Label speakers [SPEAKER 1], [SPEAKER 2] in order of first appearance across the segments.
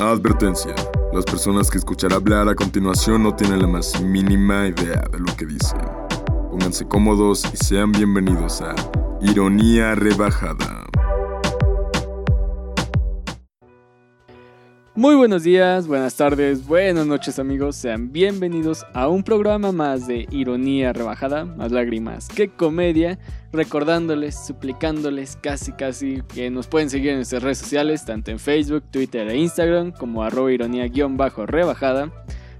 [SPEAKER 1] Advertencia. Las personas que escuchar hablar a continuación no tienen la más mínima idea de lo que dicen. Pónganse cómodos y sean bienvenidos a Ironía Rebajada.
[SPEAKER 2] Muy buenos días, buenas tardes, buenas noches amigos, sean bienvenidos a un programa más de Ironía Rebajada, más lágrimas que comedia, recordándoles, suplicándoles casi casi que nos pueden seguir en nuestras redes sociales, tanto en Facebook, Twitter e Instagram como arroba ironía-rebajada.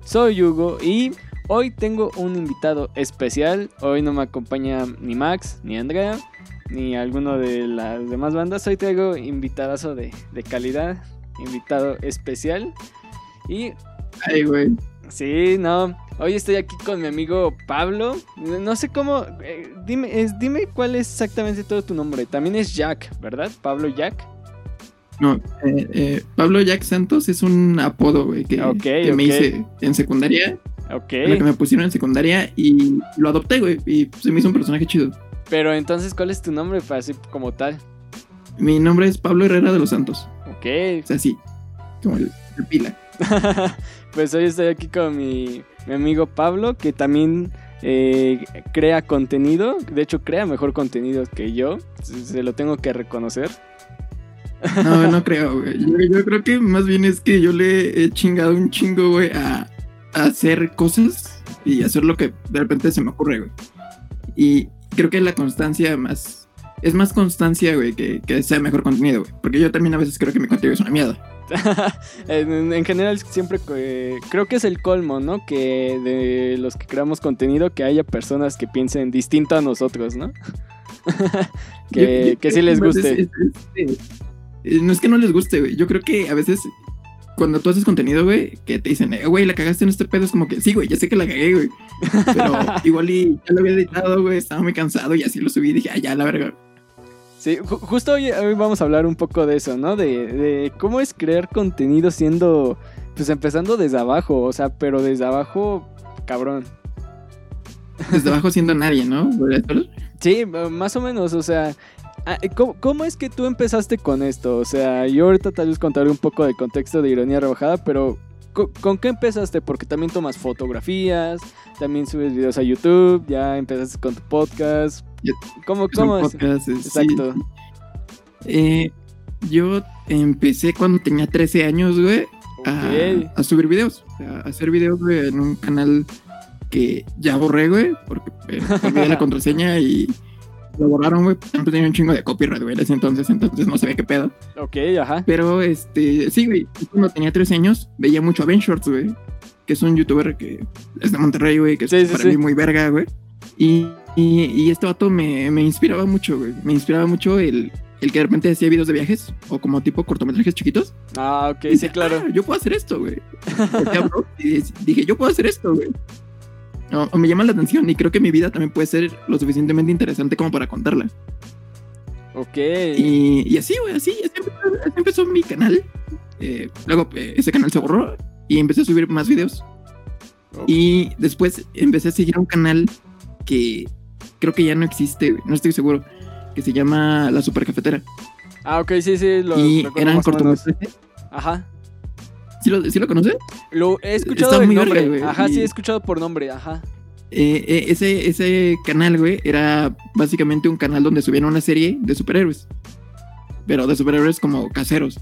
[SPEAKER 2] Soy Hugo y hoy tengo un invitado especial, hoy no me acompaña ni Max, ni Andrea, ni alguno de las demás bandas, hoy traigo invitadazo de, de calidad, invitado especial. Y.
[SPEAKER 3] Ay, güey.
[SPEAKER 2] Sí, no. Hoy estoy aquí con mi amigo Pablo. No sé cómo. eh, dime, es, dime cuál es exactamente todo tu nombre. También es Jack, ¿verdad? Pablo Jack.
[SPEAKER 3] No, eh, eh, Pablo Jack Santos es un apodo, güey, que, que me hice en secundaria.
[SPEAKER 2] Ok.
[SPEAKER 3] Lo que me pusieron en secundaria y lo adopté, güey. Y se me hizo un personaje chido.
[SPEAKER 2] Pero entonces, ¿cuál es tu nombre? Pues así como tal.
[SPEAKER 3] Mi nombre es Pablo Herrera de los Santos.
[SPEAKER 2] Ok.
[SPEAKER 3] O sea, sí. Como el pila.
[SPEAKER 2] pues hoy estoy aquí con mi, mi amigo Pablo, que también eh, crea contenido. De hecho, crea mejor contenido que yo. Se, se lo tengo que reconocer.
[SPEAKER 3] No, no creo, güey. Yo, yo creo que más bien es que yo le he chingado un chingo, güey, a, a hacer cosas y hacer lo que de repente se me ocurre, güey. Y creo que la constancia más. Es más constancia, güey, que, que sea mejor contenido, güey. Porque yo también a veces creo que mi contenido es una mierda.
[SPEAKER 2] en, en general siempre eh, creo que es el colmo, ¿no? Que de los que creamos contenido que haya personas que piensen distinto a nosotros, ¿no? que,
[SPEAKER 3] Yo- yo
[SPEAKER 2] que sí les guste.
[SPEAKER 3] es- es- es- eh, no es que no les guste, güey. Yo creo que a veces cuando tú haces contenido, güey, que te dicen, eh, güey, la cagaste en este pedo, es como que sí, güey, ya sé que la cagué, güey. Pero igual y ya lo había editado, güey, estaba muy cansado y así lo subí y dije, ah, ya, la verga.
[SPEAKER 2] Sí, ju- justo hoy, hoy vamos a hablar un poco de eso, ¿no? De, de cómo es crear contenido siendo, pues empezando desde abajo, o sea, pero desde abajo, cabrón.
[SPEAKER 3] Desde abajo siendo nadie, ¿no?
[SPEAKER 2] Sí, más o menos, o sea, ah, ¿cómo, cómo es que tú empezaste con esto? O sea, yo ahorita tal vez contaré un poco del contexto de Ironía Rebajada, pero ¿co- ¿con, qué empezaste? Porque también tomas fotografías, también subes videos a YouTube, ya empezaste con tu podcast. ¿Cómo, cómo es?
[SPEAKER 3] podcast, es- sí.
[SPEAKER 2] Exacto.
[SPEAKER 3] Eh, yo empecé cuando tenía 13 años, güey, a,
[SPEAKER 2] Ok.
[SPEAKER 3] a subir videos. a hacer videos, güey, en un canal que ya borré, güey, porque eh, olvidé la contraseña y lo borraron, güey. Siempre tenía un chingo de copyright, güey, ese entonces, entonces no sabía qué pedo.
[SPEAKER 2] Ok, ajá.
[SPEAKER 3] Pero, este, sí, güey, cuando tenía 13 años veía mucho a Ben Shorts, güey, que es un youtuber que es de Monterrey, güey, que es
[SPEAKER 2] Sí, sí,
[SPEAKER 3] para
[SPEAKER 2] sí.
[SPEAKER 3] mí muy verga, güey. Y, y, y este vato me, me inspiraba mucho, güey. Me inspiraba mucho el, el que de repente hacía videos de viajes o como tipo cortometrajes chiquitos.
[SPEAKER 2] Ah, ok,
[SPEAKER 3] Y
[SPEAKER 2] sí,
[SPEAKER 3] dije,
[SPEAKER 2] claro.
[SPEAKER 3] "Ah, yo puedo hacer esto, güey. Dije, yo puedo hacer esto, güey. O, o me llama la atención y creo que mi vida también puede ser lo suficientemente interesante como para contarla.
[SPEAKER 2] Ok.
[SPEAKER 3] Y, y así, güey, así, así empezó, así empezó mi canal. Eh, luego eh, ese canal se borró y empecé a subir más videos. Y después empecé a seguir un canal que creo que ya no existe, no estoy seguro, que se llama La Super Cafetera.
[SPEAKER 2] Ah, ok, sí, sí, lo
[SPEAKER 3] y
[SPEAKER 2] recuerdo
[SPEAKER 3] eran cortometrajes.
[SPEAKER 2] Ajá.
[SPEAKER 3] ¿Sí lo, sí lo conoces?
[SPEAKER 2] Lo he escuchado
[SPEAKER 3] Está muy
[SPEAKER 2] nombre.
[SPEAKER 3] güey,
[SPEAKER 2] Ajá, sí,
[SPEAKER 3] y-
[SPEAKER 2] he escuchado por nombre, ajá.
[SPEAKER 3] Eh, eh, ese, ese canal, güey, era básicamente un canal donde subían una serie de superhéroes. Pero de superhéroes como caseros.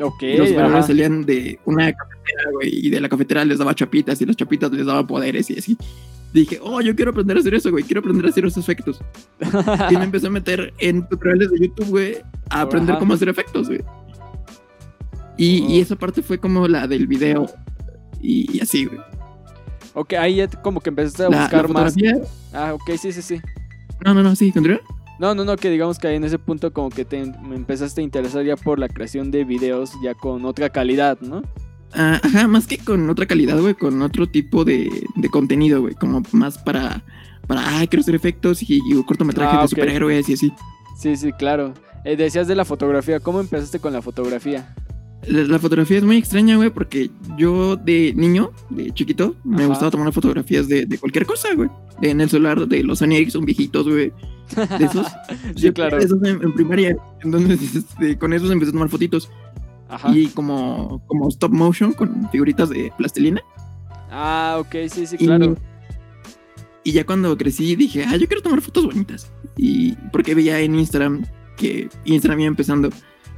[SPEAKER 2] Ok,
[SPEAKER 3] Y los superhéroes
[SPEAKER 2] ajá.
[SPEAKER 3] salían de una cafetera, güey, y de la cafetera les daba chapitas y las chapitas les daban poderes y así. Dije, oh, yo quiero aprender a hacer eso, güey, quiero aprender a hacer esos efectos. Y me empecé a meter en tutoriales de YouTube, güey, a aprender
[SPEAKER 2] Ajá.
[SPEAKER 3] cómo hacer efectos, güey. Y,
[SPEAKER 2] Oh.
[SPEAKER 3] y esa parte fue como la del video y, y así, güey.
[SPEAKER 2] ok, ahí ya como que empezaste a
[SPEAKER 3] La, la
[SPEAKER 2] buscar más.
[SPEAKER 3] fotografía...
[SPEAKER 2] Ah, ok, sí, sí, sí.
[SPEAKER 3] No, no, no, sí, continúa.
[SPEAKER 2] No, no, no, que digamos que ahí en ese punto como que te me empezaste a interesar ya por la creación de videos ya con otra calidad, ¿no?
[SPEAKER 3] Ah, ajá, más que con otra calidad, güey, con otro tipo de, de contenido, güey, como más para, para, ah, quiero hacer efectos y, y cortometrajes
[SPEAKER 2] Ah,
[SPEAKER 3] de
[SPEAKER 2] ok.
[SPEAKER 3] superhéroes y así.
[SPEAKER 2] Sí, sí, claro. Eh, decías de la fotografía, ¿cómo empezaste con la fotografía?
[SPEAKER 3] La, la fotografía es muy extraña, güey, porque yo de niño, de chiquito, me
[SPEAKER 2] Ajá.
[SPEAKER 3] gustaba tomar fotografías de, de cualquier cosa, güey. En el celular de los Sony Ericsson viejitos, güey. De esos.
[SPEAKER 2] Sí, claro.
[SPEAKER 3] De esos en, en primaria. Entonces, este, con esos empecé a tomar fotitos.
[SPEAKER 2] Ajá.
[SPEAKER 3] y como, como stop motion con figuritas de plastilina.
[SPEAKER 2] Ah, ok, sí, sí,
[SPEAKER 3] Y-
[SPEAKER 2] claro.
[SPEAKER 3] Y ya cuando crecí dije, ah, yo quiero tomar fotos bonitas. Y porque veía en Instagram que Instagram iba empezando,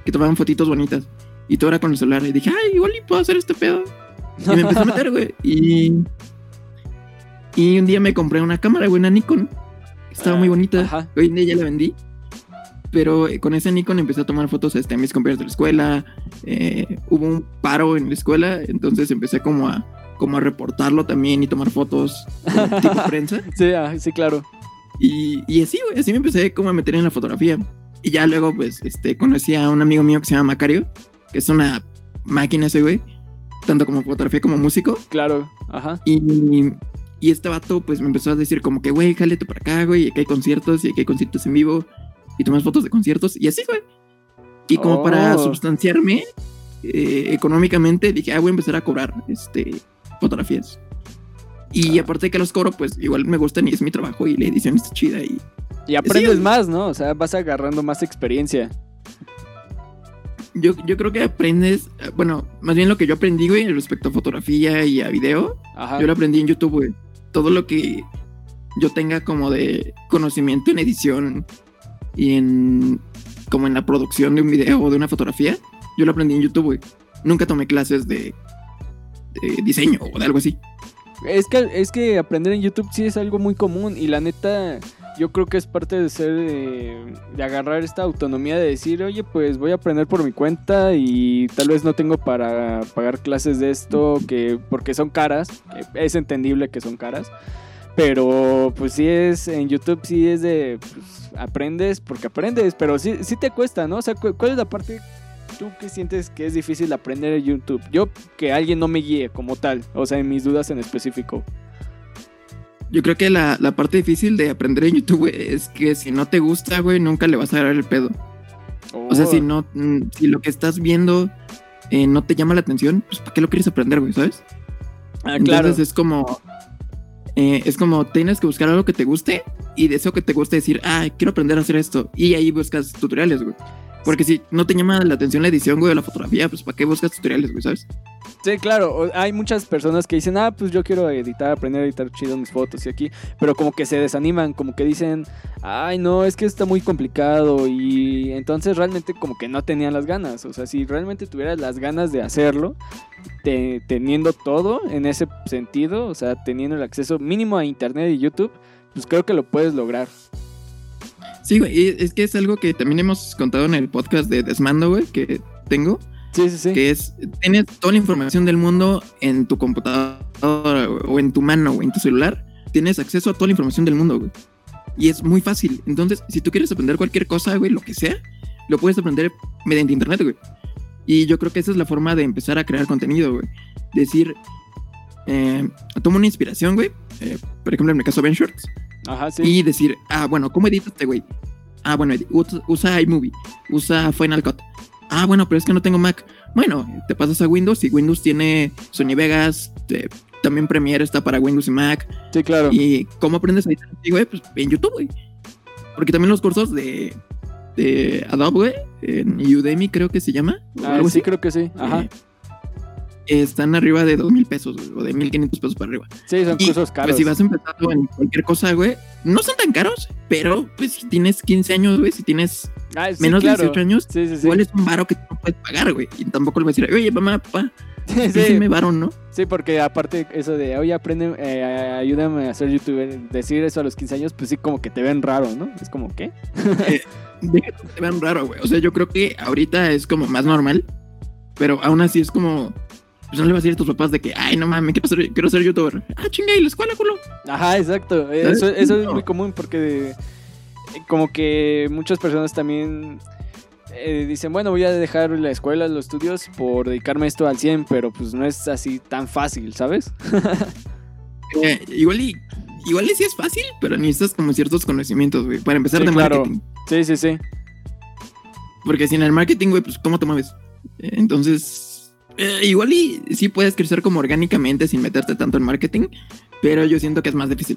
[SPEAKER 3] que tomaban fotitos bonitas. Y todo era con el celular. Y dije, ay, igual y puedo hacer este pedo. Y me empecé a meter, güey. Y, y un día me compré una cámara, güey, una Nikon. Estaba muy bonita.
[SPEAKER 2] Ajá.
[SPEAKER 3] Hoy en día ya la vendí. Pero eh, con ese Nikon empecé a tomar fotos este, a mis compañeros de la escuela. Eh, hubo un paro en la escuela, entonces empecé como a, como a reportarlo también y tomar fotos tipo prensa.
[SPEAKER 2] Sí, ah, sí, claro.
[SPEAKER 3] Y, y así, güey, así me empecé como a meter en la fotografía. Y ya luego, pues, este, conocí a un amigo mío que se llama Macario, que es una máquina ese, güey, tanto como fotografía como músico.
[SPEAKER 2] Claro. Ajá.
[SPEAKER 3] Y, y este vato, pues, me empezó a decir como que, güey, jálate para acá, güey, y aquí hay conciertos, y aquí hay conciertos en vivo, y tomas fotos de conciertos, y así, güey. Y como para
[SPEAKER 2] Oh.
[SPEAKER 3] substanciarme eh, económicamente, dije, ah, voy a empezar a cobrar, este, fotografías. Y
[SPEAKER 2] Ah.
[SPEAKER 3] aparte de que los cobro, pues, igual me gustan y es mi trabajo, y la edición está chida, y
[SPEAKER 2] Y aprendes
[SPEAKER 3] Sí.
[SPEAKER 2] más, ¿no? O sea, vas agarrando más experiencia.
[SPEAKER 3] Yo, yo creo que aprendes, bueno, más bien lo que yo aprendí, güey, respecto a fotografía y a video,
[SPEAKER 2] Ajá.
[SPEAKER 3] yo lo aprendí en YouTube, güey. Todo lo que yo tenga como de conocimiento en edición y en como en la producción de un video o de una fotografía, yo lo aprendí en YouTube, güey. Nunca tomé clases de, de diseño o de algo así.
[SPEAKER 2] Es que, es que aprender en YouTube sí es algo muy común y la neta yo creo que es parte de ser, eh, de agarrar esta autonomía de decir, oye, pues voy a aprender por mi cuenta y tal vez no tengo para pagar clases de esto, que porque son caras, es entendible que son caras, pero pues sí es, en YouTube sí es de, pues, aprendes porque aprendes, pero sí, sí te cuesta, ¿no? O sea, cu- ¿cuál es la parte tú que sientes que es difícil aprender en YouTube? Yo que alguien no me guíe como tal, o sea, en mis dudas en específico.
[SPEAKER 3] Yo creo que la, la parte difícil de aprender en YouTube, güey, es que si no te gusta, güey, nunca le vas a dar el pedo. O sea,
[SPEAKER 2] Oh.
[SPEAKER 3] si no, mm, si lo que estás viendo eh, no te llama la atención, pues ¿para qué lo quieres aprender, güey? ¿Sabes?
[SPEAKER 2] Ah, claro.
[SPEAKER 3] Entonces es como, eh, es como tienes que buscar algo que te guste y de eso que te guste decir, ah, quiero aprender a hacer esto. Y ahí buscas tutoriales, güey. Porque si no te llama la atención la edición, güey, o la fotografía, pues ¿para qué buscas tutoriales, güey? ¿Sabes?
[SPEAKER 2] Sí, claro. Hay muchas personas que dicen, ah, pues yo quiero editar, aprender a editar chido mis fotos y aquí. Pero como que se desaniman, como que dicen, ay, no, es que está muy complicado. Y entonces realmente como que no tenían las ganas. O sea, si realmente tuvieras las ganas de hacerlo, te- teniendo todo en ese sentido, o sea, teniendo el acceso mínimo a internet y YouTube, pues creo que lo puedes lograr.
[SPEAKER 3] Sí, güey, es que es algo que también hemos contado en el podcast de Desmando, güey, que tengo,
[SPEAKER 2] Sí, sí, sí.
[SPEAKER 3] que es, tienes toda la información del mundo en tu computadora o en tu mano o en tu celular, tienes acceso a toda la información del mundo, güey. Y es muy fácil. Entonces, si tú quieres aprender cualquier cosa, güey, lo que sea, lo puedes aprender mediante internet, güey. Y yo creo que esa es la forma de empezar a crear contenido, güey. Decir, eh, tomo una inspiración, güey. eh, por ejemplo, en el caso Ben Shorts.
[SPEAKER 2] Ajá, sí.
[SPEAKER 3] Y decir, ah, bueno, ¿cómo edita este güey? Ah, bueno, usa, iMovie, usa Final Cut. Ah, bueno, pero es que no tengo Mac. Bueno, te pasas a Windows y Windows tiene Sony Vegas, te- también Premiere está para Windows y Mac.
[SPEAKER 2] Sí, claro.
[SPEAKER 3] ¿Y cómo aprendes a editar güey? Pues en YouTube, güey. Porque también los cursos de, de Adobe, güey, en Udemy creo que se llama.
[SPEAKER 2] Ah, sí,
[SPEAKER 3] así,
[SPEAKER 2] creo que sí. Ajá.
[SPEAKER 3] eh, están arriba de dos mil pesos, güey, o de 1500 pesos para arriba.
[SPEAKER 2] Sí, son
[SPEAKER 3] Y,
[SPEAKER 2] cursos caros.
[SPEAKER 3] Pues si vas empezando en cualquier cosa, güey, no son tan caros, pero pues si tienes 15 años, güey, si tienes
[SPEAKER 2] Ah, sí,
[SPEAKER 3] menos
[SPEAKER 2] claro.
[SPEAKER 3] de 18 años,
[SPEAKER 2] Sí,
[SPEAKER 3] igual es un varo que tú no puedes pagar, güey. Y tampoco le vas a decir, oye, mamá, papá,
[SPEAKER 2] Sí,
[SPEAKER 3] me varo, ¿no?
[SPEAKER 2] Sí, porque aparte eso de, oye, aprende, eh, ayúdame a ser youtuber, decir eso a los 15 años, pues sí, como que te ven raro, ¿no? Es como, ¿qué?
[SPEAKER 3] Deja que te vean raro, güey. O sea, yo creo que ahorita es como más normal, pero aún así es como, pues no le vas a decir a tus papás de que, ay, no mames, ¿qué pasa? Quiero ser youtuber. Ah, chinga, ¿y la escuela, culo?
[SPEAKER 2] Ajá, exacto. Eso, es muy común porque eh, como que muchas personas también eh, dicen, bueno, voy a dejar la escuela, los estudios por dedicarme esto al 100, pero pues no es así tan fácil, ¿sabes?
[SPEAKER 3] Eh, igual y, igual y sí es fácil, pero necesitas como ciertos conocimientos, güey, para empezar
[SPEAKER 2] Sí,
[SPEAKER 3] de
[SPEAKER 2] claro.
[SPEAKER 3] marketing.
[SPEAKER 2] Sí, sí, sí.
[SPEAKER 3] Porque sin el marketing, güey, pues ¿cómo te mueves? Entonces, eh, igual y sí puedes crecer como orgánicamente sin meterte tanto en marketing, pero yo siento que es más difícil.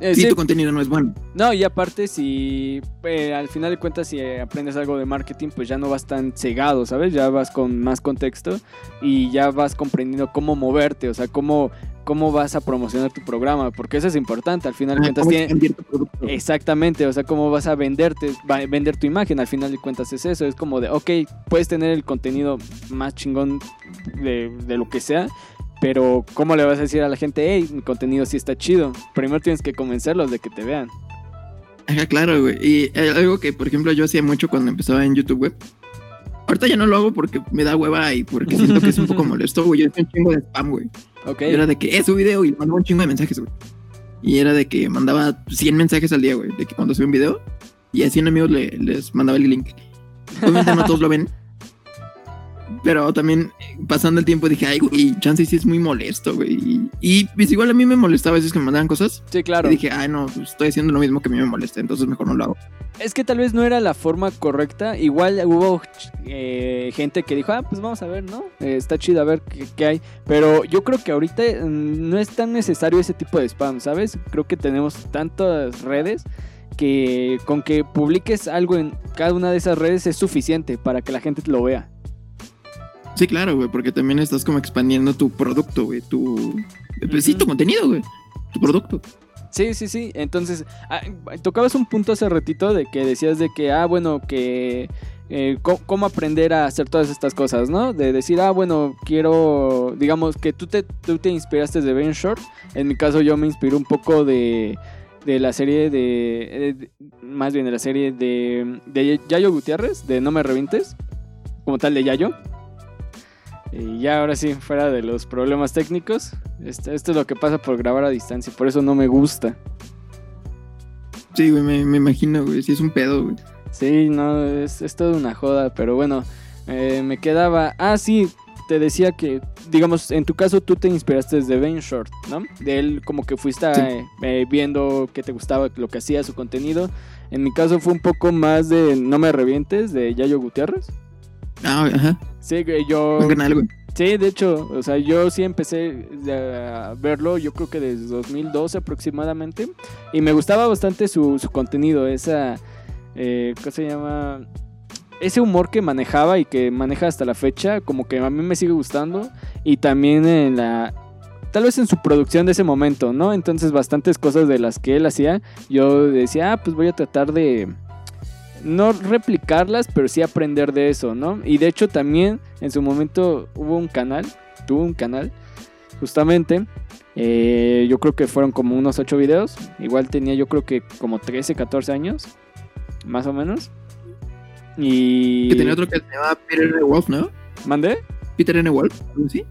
[SPEAKER 2] Eh,
[SPEAKER 3] si
[SPEAKER 2] sí,
[SPEAKER 3] tu contenido no es bueno.
[SPEAKER 2] No, y aparte, si eh, al final de cuentas, si aprendes algo de marketing, pues ya no vas tan cegado, ¿sabes? Ya vas con más contexto y ya vas comprendiendo cómo moverte, o sea, cómo, cómo vas a promocionar tu programa, porque eso es importante. Al final de
[SPEAKER 3] Ah,
[SPEAKER 2] cuentas, tiene.
[SPEAKER 3] tu.
[SPEAKER 2] Exactamente, o sea, cómo vas a venderte, va- vender tu imagen, al final de cuentas es eso, es como de, ok, puedes tener el contenido más chingón de, de lo que sea, pero ¿cómo le vas a decir a la gente, hey, mi contenido sí está chido? Primero tienes que convencerlos de que te vean.
[SPEAKER 3] Ajá, claro, güey. Y eh, algo que, por ejemplo, yo hacía mucho cuando empezaba en YouTube Web. Ahorita ya no lo hago porque me da hueva y porque siento que es un poco molesto, güey. Yo hacía un chingo de spam, güey.
[SPEAKER 2] Ok,
[SPEAKER 3] Y Era de que es su video y mandaba un chingo de mensajes, güey. Y era de que mandaba 100 mensajes al día, güey. De que cuando subía un video y a 100 amigos le- les mandaba el link. Obviamente no todos lo ven. Pero también eh, pasando el tiempo dije, ay, güey, chance sí es muy molesto, güey. Y, y, pues igual a mí me molestaba a veces que me mandaban cosas.
[SPEAKER 2] sí, claro.
[SPEAKER 3] Y dije, ay, no, pues estoy haciendo lo mismo que a mí me molesta, entonces mejor no lo hago.
[SPEAKER 2] Es que tal vez no era la forma correcta. Igual hubo eh, gente que dijo, ah, pues vamos a ver, ¿no? Eh, está chido a ver qué, qué hay. Pero yo creo que ahorita mm, no es tan necesario ese tipo de spam, ¿sabes? Creo que tenemos tantas redes que con que publiques algo en cada una de esas redes es suficiente para que la gente lo vea.
[SPEAKER 3] Sí, claro, güey, porque también estás como expandiendo tu producto, güey, tu... Pues sí, tu contenido, güey, tu producto.
[SPEAKER 2] Sí, sí, sí. Entonces, ah, tocabas un punto hace ratito de que decías de que, ah, bueno, que eh, cómo aprender a hacer todas estas cosas, ¿no? De decir, ah, bueno, quiero, digamos, que tú te, tú te inspiraste de Ben Short. En mi caso, yo me inspiré un poco de, de la serie de, eh, de- más bien de la serie de, de Yayo Gutiérrez, de No Me Revientes, como tal de Yayo. Y ya ahora sí, fuera de los problemas técnicos, esto, esto es lo que pasa por grabar a distancia, por eso no me gusta.
[SPEAKER 3] Sí, güey, me, me imagino, güey, sí es un pedo, güey.
[SPEAKER 2] Sí, no, es, es toda una joda, pero bueno, eh, me quedaba... Ah, sí, te decía que, digamos, en tu caso tú te inspiraste desde Ben Short, ¿no? De él como que fuiste
[SPEAKER 3] Sí.
[SPEAKER 2] eh, eh, viendo qué te gustaba, lo que hacía, su contenido. En mi caso fue un poco más de No me revientes, de Yayo Gutiérrez.
[SPEAKER 3] Ah, ajá,
[SPEAKER 2] Sí, yo...
[SPEAKER 3] un canal, güey.
[SPEAKER 2] Sí, de hecho, o sea, yo sí empecé a verlo, yo creo que desde 2012 aproximadamente, y me gustaba bastante su, su contenido, esa, eh, ¿qué se llama? Ese humor que manejaba y que maneja hasta la fecha, como que a mí me sigue gustando, y también en la, tal vez en su producción de ese momento, ¿no? Entonces bastantes cosas de las que él hacía, yo decía, ah, pues voy a tratar de no replicarlas, pero sí aprender de eso, ¿no? Y de hecho también en su momento hubo un canal, tuvo un canal, justamente, eh, yo creo que fueron como unos 8 videos, igual tenía yo creo que como 13, 14 años, más o menos. Y...
[SPEAKER 3] Que tenía otro que se llamaba Peter N. Wolf, ¿no?
[SPEAKER 2] ¿Mandé?
[SPEAKER 3] Peter N. Wolf, algo así.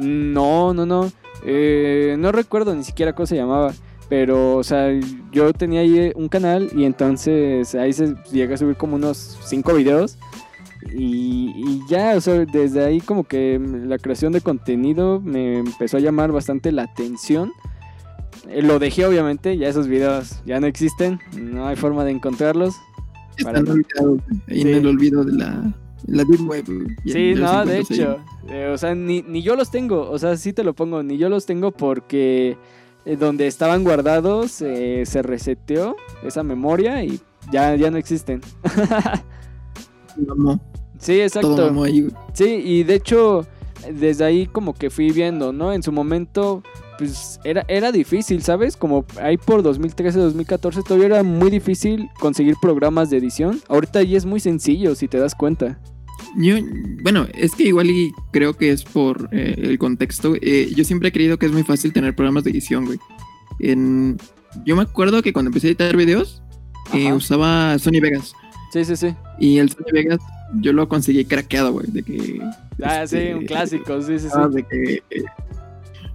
[SPEAKER 2] No, no, no. Eh, no recuerdo ni siquiera cómo se llamaba. Pero, o sea, yo tenía ahí un canal y entonces ahí se llega a subir como unos 5 videos. Y, y ya, o sea, desde ahí como que la creación de contenido me empezó a llamar bastante la atención. Eh, lo dejé obviamente, ya esos videos ya no existen, no hay forma de encontrarlos.
[SPEAKER 3] Están olvidados, ahí
[SPEAKER 2] Sí.
[SPEAKER 3] en el olvido de la, la Deep Web,
[SPEAKER 2] Sí, no, de hecho. eh, o sea, ni, ni yo los tengo. O sea, sí te lo pongo. Ni yo los tengo porque eh, donde estaban guardados eh, se reseteó esa memoria y ya, ya no existen. Sí, exacto.
[SPEAKER 3] todo ahí.
[SPEAKER 2] Sí, y de hecho, desde ahí como que fui viendo, ¿no? En su momento, pues era, era difícil, ¿sabes? Como ahí por 2013, 2014 todavía era muy difícil conseguir programas de edición. Ahorita ya es muy sencillo, si te das cuenta.
[SPEAKER 3] Yo, bueno, es que igual y creo que es por eh, el contexto. Eh, yo siempre he creído que es muy fácil tener programas de edición, güey. En, yo me acuerdo que cuando empecé a editar videos, eh, usaba Sony Vegas.
[SPEAKER 2] Sí, sí, sí.
[SPEAKER 3] Y el Sony Vegas yo lo conseguí craqueado, güey. De que.
[SPEAKER 2] Ah, sí,
[SPEAKER 3] este,
[SPEAKER 2] un clásico, sí, sí, sí.
[SPEAKER 3] ah, de que.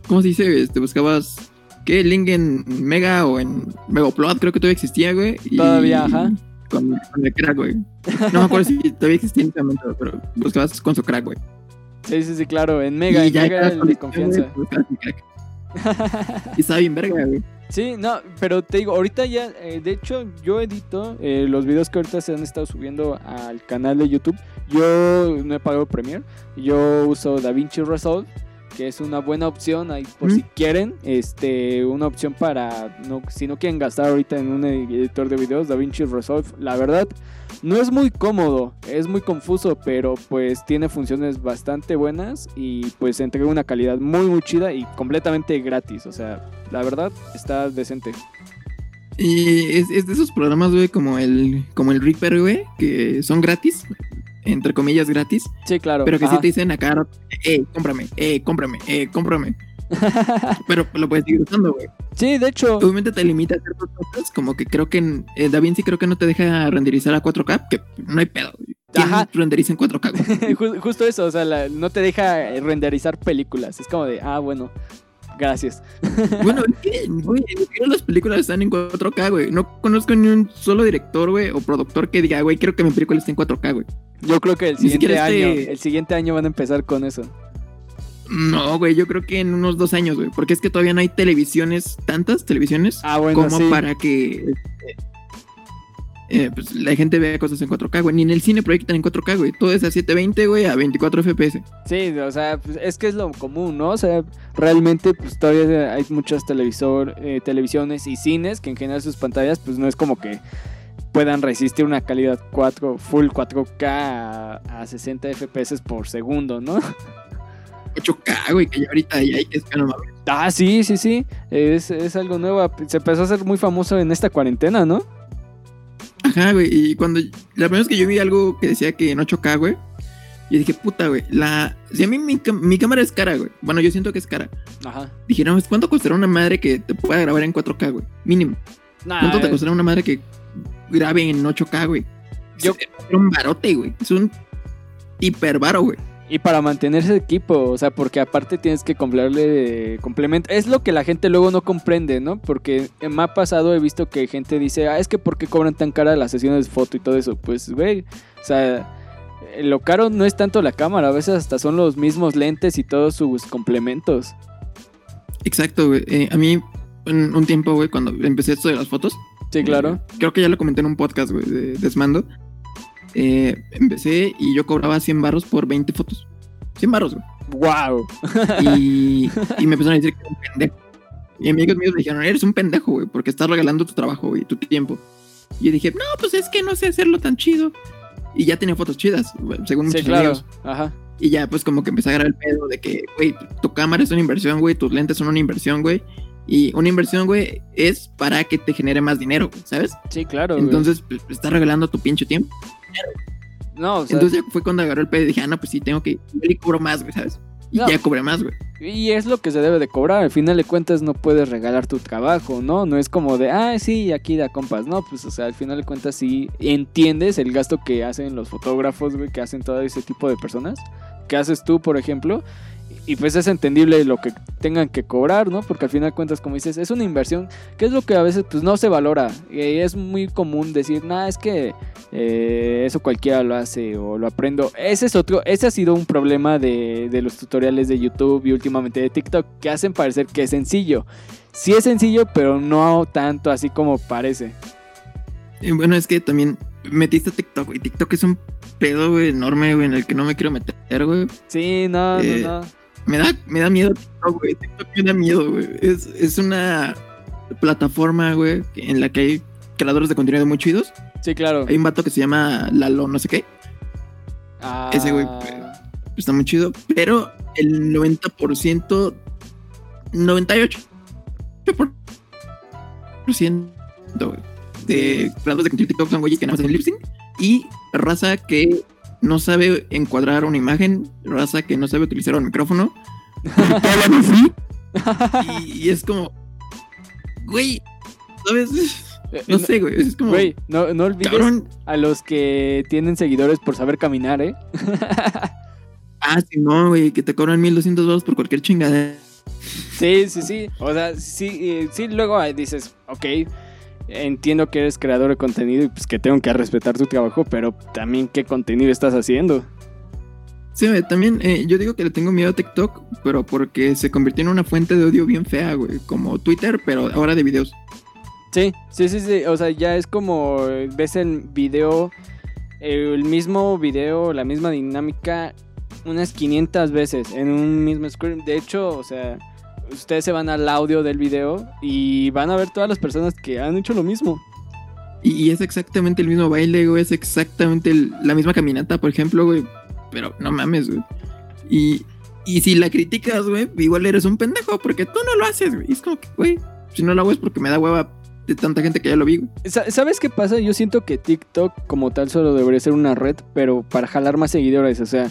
[SPEAKER 3] ¿Cómo se dice? Este, buscabas. ¿Qué? Link en Mega o en Megaplot, creo que todavía existía, güey. y-
[SPEAKER 2] Todavía, ajá.
[SPEAKER 3] Con, con el crack, güey. No me acuerdo si todavía existía en ese momento, pero buscabas con su crack, güey.
[SPEAKER 2] Sí, sí, sí, claro. En Mega, en
[SPEAKER 3] ya
[SPEAKER 2] Mega era el de confianza.
[SPEAKER 3] Y estaba bien verga, güey.
[SPEAKER 2] Sí, no, pero te digo, ahorita ya, eh, de hecho, yo edito eh, los videos que ahorita se han estado subiendo al canal de YouTube. Yo no he pagado Premiere, yo uso DaVinci Resolve, que es una buena opción ahí por
[SPEAKER 3] Mm.
[SPEAKER 2] si quieren, este, una opción para no, si no quieren gastar ahorita en un editor de videos, DaVinci Resolve, la verdad no es muy cómodo, es muy confuso, pero pues tiene funciones bastante buenas y pues entrega una calidad muy muy chida y completamente gratis, o sea, la verdad está decente.
[SPEAKER 3] Y es, es de esos programas, güey, como el, como el Reaper, güey, que son gratis, entre comillas gratis,
[SPEAKER 2] Sí, claro.
[SPEAKER 3] pero que sí
[SPEAKER 2] ajá.
[SPEAKER 3] te dicen acá, eh, cómprame, eh, cómprame, eh, cómprame. pero lo puedes seguir usando, güey.
[SPEAKER 2] Sí, de hecho,
[SPEAKER 3] Obviamente te limita a ciertas cosas, como que creo que eh, DaVinci creo que no te deja renderizar a 4K, que no hay pedo. güey. ¿Quién
[SPEAKER 2] Ajá.
[SPEAKER 3] renderiza en 4K? güey?
[SPEAKER 2] Ju- Justo eso, o sea, la- no te deja renderizar películas. Es como de, ah, bueno, gracias.
[SPEAKER 3] bueno, es que, güey, las películas están en 4K, güey. No conozco ni un solo director, güey, o productor que diga, güey, quiero que mi película esté en 4K, güey.
[SPEAKER 2] Yo creo que el siguiente año,
[SPEAKER 3] este-
[SPEAKER 2] el siguiente año van a empezar con eso.
[SPEAKER 3] No, güey, yo creo que en unos dos años, güey. Porque es que todavía no hay televisiones, tantas televisiones,
[SPEAKER 2] Ah, bueno,
[SPEAKER 3] como
[SPEAKER 2] sí.
[SPEAKER 3] para que eh, pues, la gente vea cosas en 4K, güey. Ni en el cine proyectan en 4K, güey. Todo es a 720, güey, a 24 FPS.
[SPEAKER 2] Sí, o sea, pues, es que es lo común, ¿no? O sea, realmente pues todavía hay muchas televisor, eh, televisiones y cines que en general sus pantallas pues no es como que puedan resistir una calidad 4, full 4K a, a 60 FPS por segundo, ¿no?
[SPEAKER 3] 8K, güey, que ya ahorita ya hay que es que no mames.
[SPEAKER 2] Ah, sí, sí, sí. Es, es algo nuevo. Se empezó a hacer muy famoso en esta cuarentena, ¿no?
[SPEAKER 3] Ajá, güey. Y cuando. La primera vez que yo vi algo que decía que en 8K, güey. Yo dije, puta, güey. La. Si a mí mi, cámara es cara, güey. Bueno, yo siento que es cara.
[SPEAKER 2] Ajá.
[SPEAKER 3] Dije, no, ¿cuánto costará una madre que te pueda grabar en 4K, güey? Mínimo.
[SPEAKER 2] Nah,
[SPEAKER 3] ¿Cuánto te
[SPEAKER 2] eh,
[SPEAKER 3] costará una madre que grabe en 8K, güey?
[SPEAKER 2] Yo-
[SPEAKER 3] Es un barote, güey. Es un hiper baro, güey.
[SPEAKER 2] Y para mantener ese equipo, o sea, porque aparte tienes que comprarle complemento. Es lo que la gente luego no comprende, ¿no? Porque me ha pasado, he visto que gente dice, ah, es que ¿por qué cobran tan cara las sesiones de foto y todo eso? Pues, güey, o sea, eh, lo caro no es tanto la cámara, a veces hasta son los mismos lentes y todos sus complementos.
[SPEAKER 3] Exacto, güey. Eh, a mí, en un tiempo, güey, cuando empecé esto de las fotos.
[SPEAKER 2] Sí, claro.
[SPEAKER 3] eh, creo que ya lo comenté en un podcast, güey, de Desmando. Eh, empecé y yo cobraba 100 barros por 20 fotos. 100 barros, güey.
[SPEAKER 2] ¡Wow!
[SPEAKER 3] Y, y me empezaron a decir que era un pendejo. Y amigos míos me dijeron, eres un pendejo, güey, porque estás regalando tu trabajo, güey, tu tiempo. Y yo dije, no, pues es que no sé hacerlo tan chido. Y ya tenía fotos chidas, según
[SPEAKER 2] Sí,
[SPEAKER 3] muchos
[SPEAKER 2] claro.
[SPEAKER 3] amigos.
[SPEAKER 2] Ajá.
[SPEAKER 3] Y ya, pues como que empecé a agarrar el pedo de que, güey, tu cámara es una inversión, güey, tus lentes son una inversión, güey. Y una inversión, güey, es para que te genere más dinero, ¿sabes?
[SPEAKER 2] Sí, claro.
[SPEAKER 3] Entonces, pues, estás regalando tu pinche tiempo.
[SPEAKER 2] No, o sea,
[SPEAKER 3] Entonces fue cuando agarró el pedo y dije, ah, no, pues sí, tengo que. Y cobro más, güey, ¿sabes? Y
[SPEAKER 2] No.
[SPEAKER 3] ya cobré más, güey.
[SPEAKER 2] Y es lo que se debe de cobrar. Al final de cuentas no puedes regalar tu trabajo, ¿no? No es como de, ah, sí, aquí da compas. No, pues, o sea, al final de cuentas sí entiendes el gasto que hacen los fotógrafos, güey, que hacen todo ese tipo de personas. Que haces tú, por ejemplo. Y pues es entendible lo que tengan que cobrar, ¿no? Porque al final de cuentas, como dices, es una inversión que es lo que a veces pues no se valora. Y es muy común decir, nah, es que eh, eso cualquiera lo hace o lo aprendo. Ese es otro, ese ha sido un problema de, de los tutoriales de YouTube y últimamente de TikTok que hacen parecer que es sencillo. Sí es sencillo, pero no tanto así como parece.
[SPEAKER 3] Y bueno, es que también metiste a TikTok, güey. TikTok es un pedo, güey, enorme, güey, en el que no me quiero meter, güey.
[SPEAKER 2] Sí, no,
[SPEAKER 3] Eh,
[SPEAKER 2] no, no.
[SPEAKER 3] Me da, me da miedo TikTok, güey. TikTok me da miedo, güey. Es, es una plataforma, güey, en la que hay creadores de contenido muy chidos.
[SPEAKER 2] Sí, claro.
[SPEAKER 3] Hay un vato que se llama Lalo, no sé qué.
[SPEAKER 2] Ah,
[SPEAKER 3] ese güey, Está muy chido. Pero el 90%, 98% güey, de creadores de contenido TikTok son güeyes que nada más hacen lip sync. Y raza que no sabe encuadrar una imagen, raza que no sabe utilizar un micrófono. y, y es como, güey, ¿sabes?
[SPEAKER 2] Eh,
[SPEAKER 3] No sé, güey. Es como,
[SPEAKER 2] Güey, no, no olvides
[SPEAKER 3] cabrón.
[SPEAKER 2] a los que tienen seguidores por saber caminar, ¿eh?
[SPEAKER 3] Ah, sí, no, güey, que te cobran 1200 dólares por cualquier chingadera.
[SPEAKER 2] Sí, sí, sí. O sea, sí, eh, sí, luego ahí dices, ok, entiendo que eres creador de contenido y pues que tengo que respetar tu trabajo, pero también qué contenido estás haciendo.
[SPEAKER 3] Sí, también eh, yo digo que le tengo miedo a TikTok, pero porque se convirtió en una fuente de odio bien fea, güey. Como Twitter, pero ahora de videos.
[SPEAKER 2] Sí, sí, sí, sí. O sea, ya es como ves el video, el mismo video, la misma dinámica unas 500 veces en un mismo screen. De hecho, o sea, ustedes se van al audio del video y van a ver todas las personas que han hecho lo mismo.
[SPEAKER 3] Y, y es exactamente el mismo baile, güey. Es exactamente el- la misma caminata, por ejemplo, güey. Pero no mames, güey. Y, y si la criticas, güey, igual eres un pendejo porque tú no lo haces, güey. Es como que, güey, si no lo hago es porque me da hueva de tanta gente que ya lo vi, güey.
[SPEAKER 2] Sa- ¿Sabes qué pasa? Yo siento que TikTok como tal solo debería ser una red, pero para jalar más seguidores. O sea,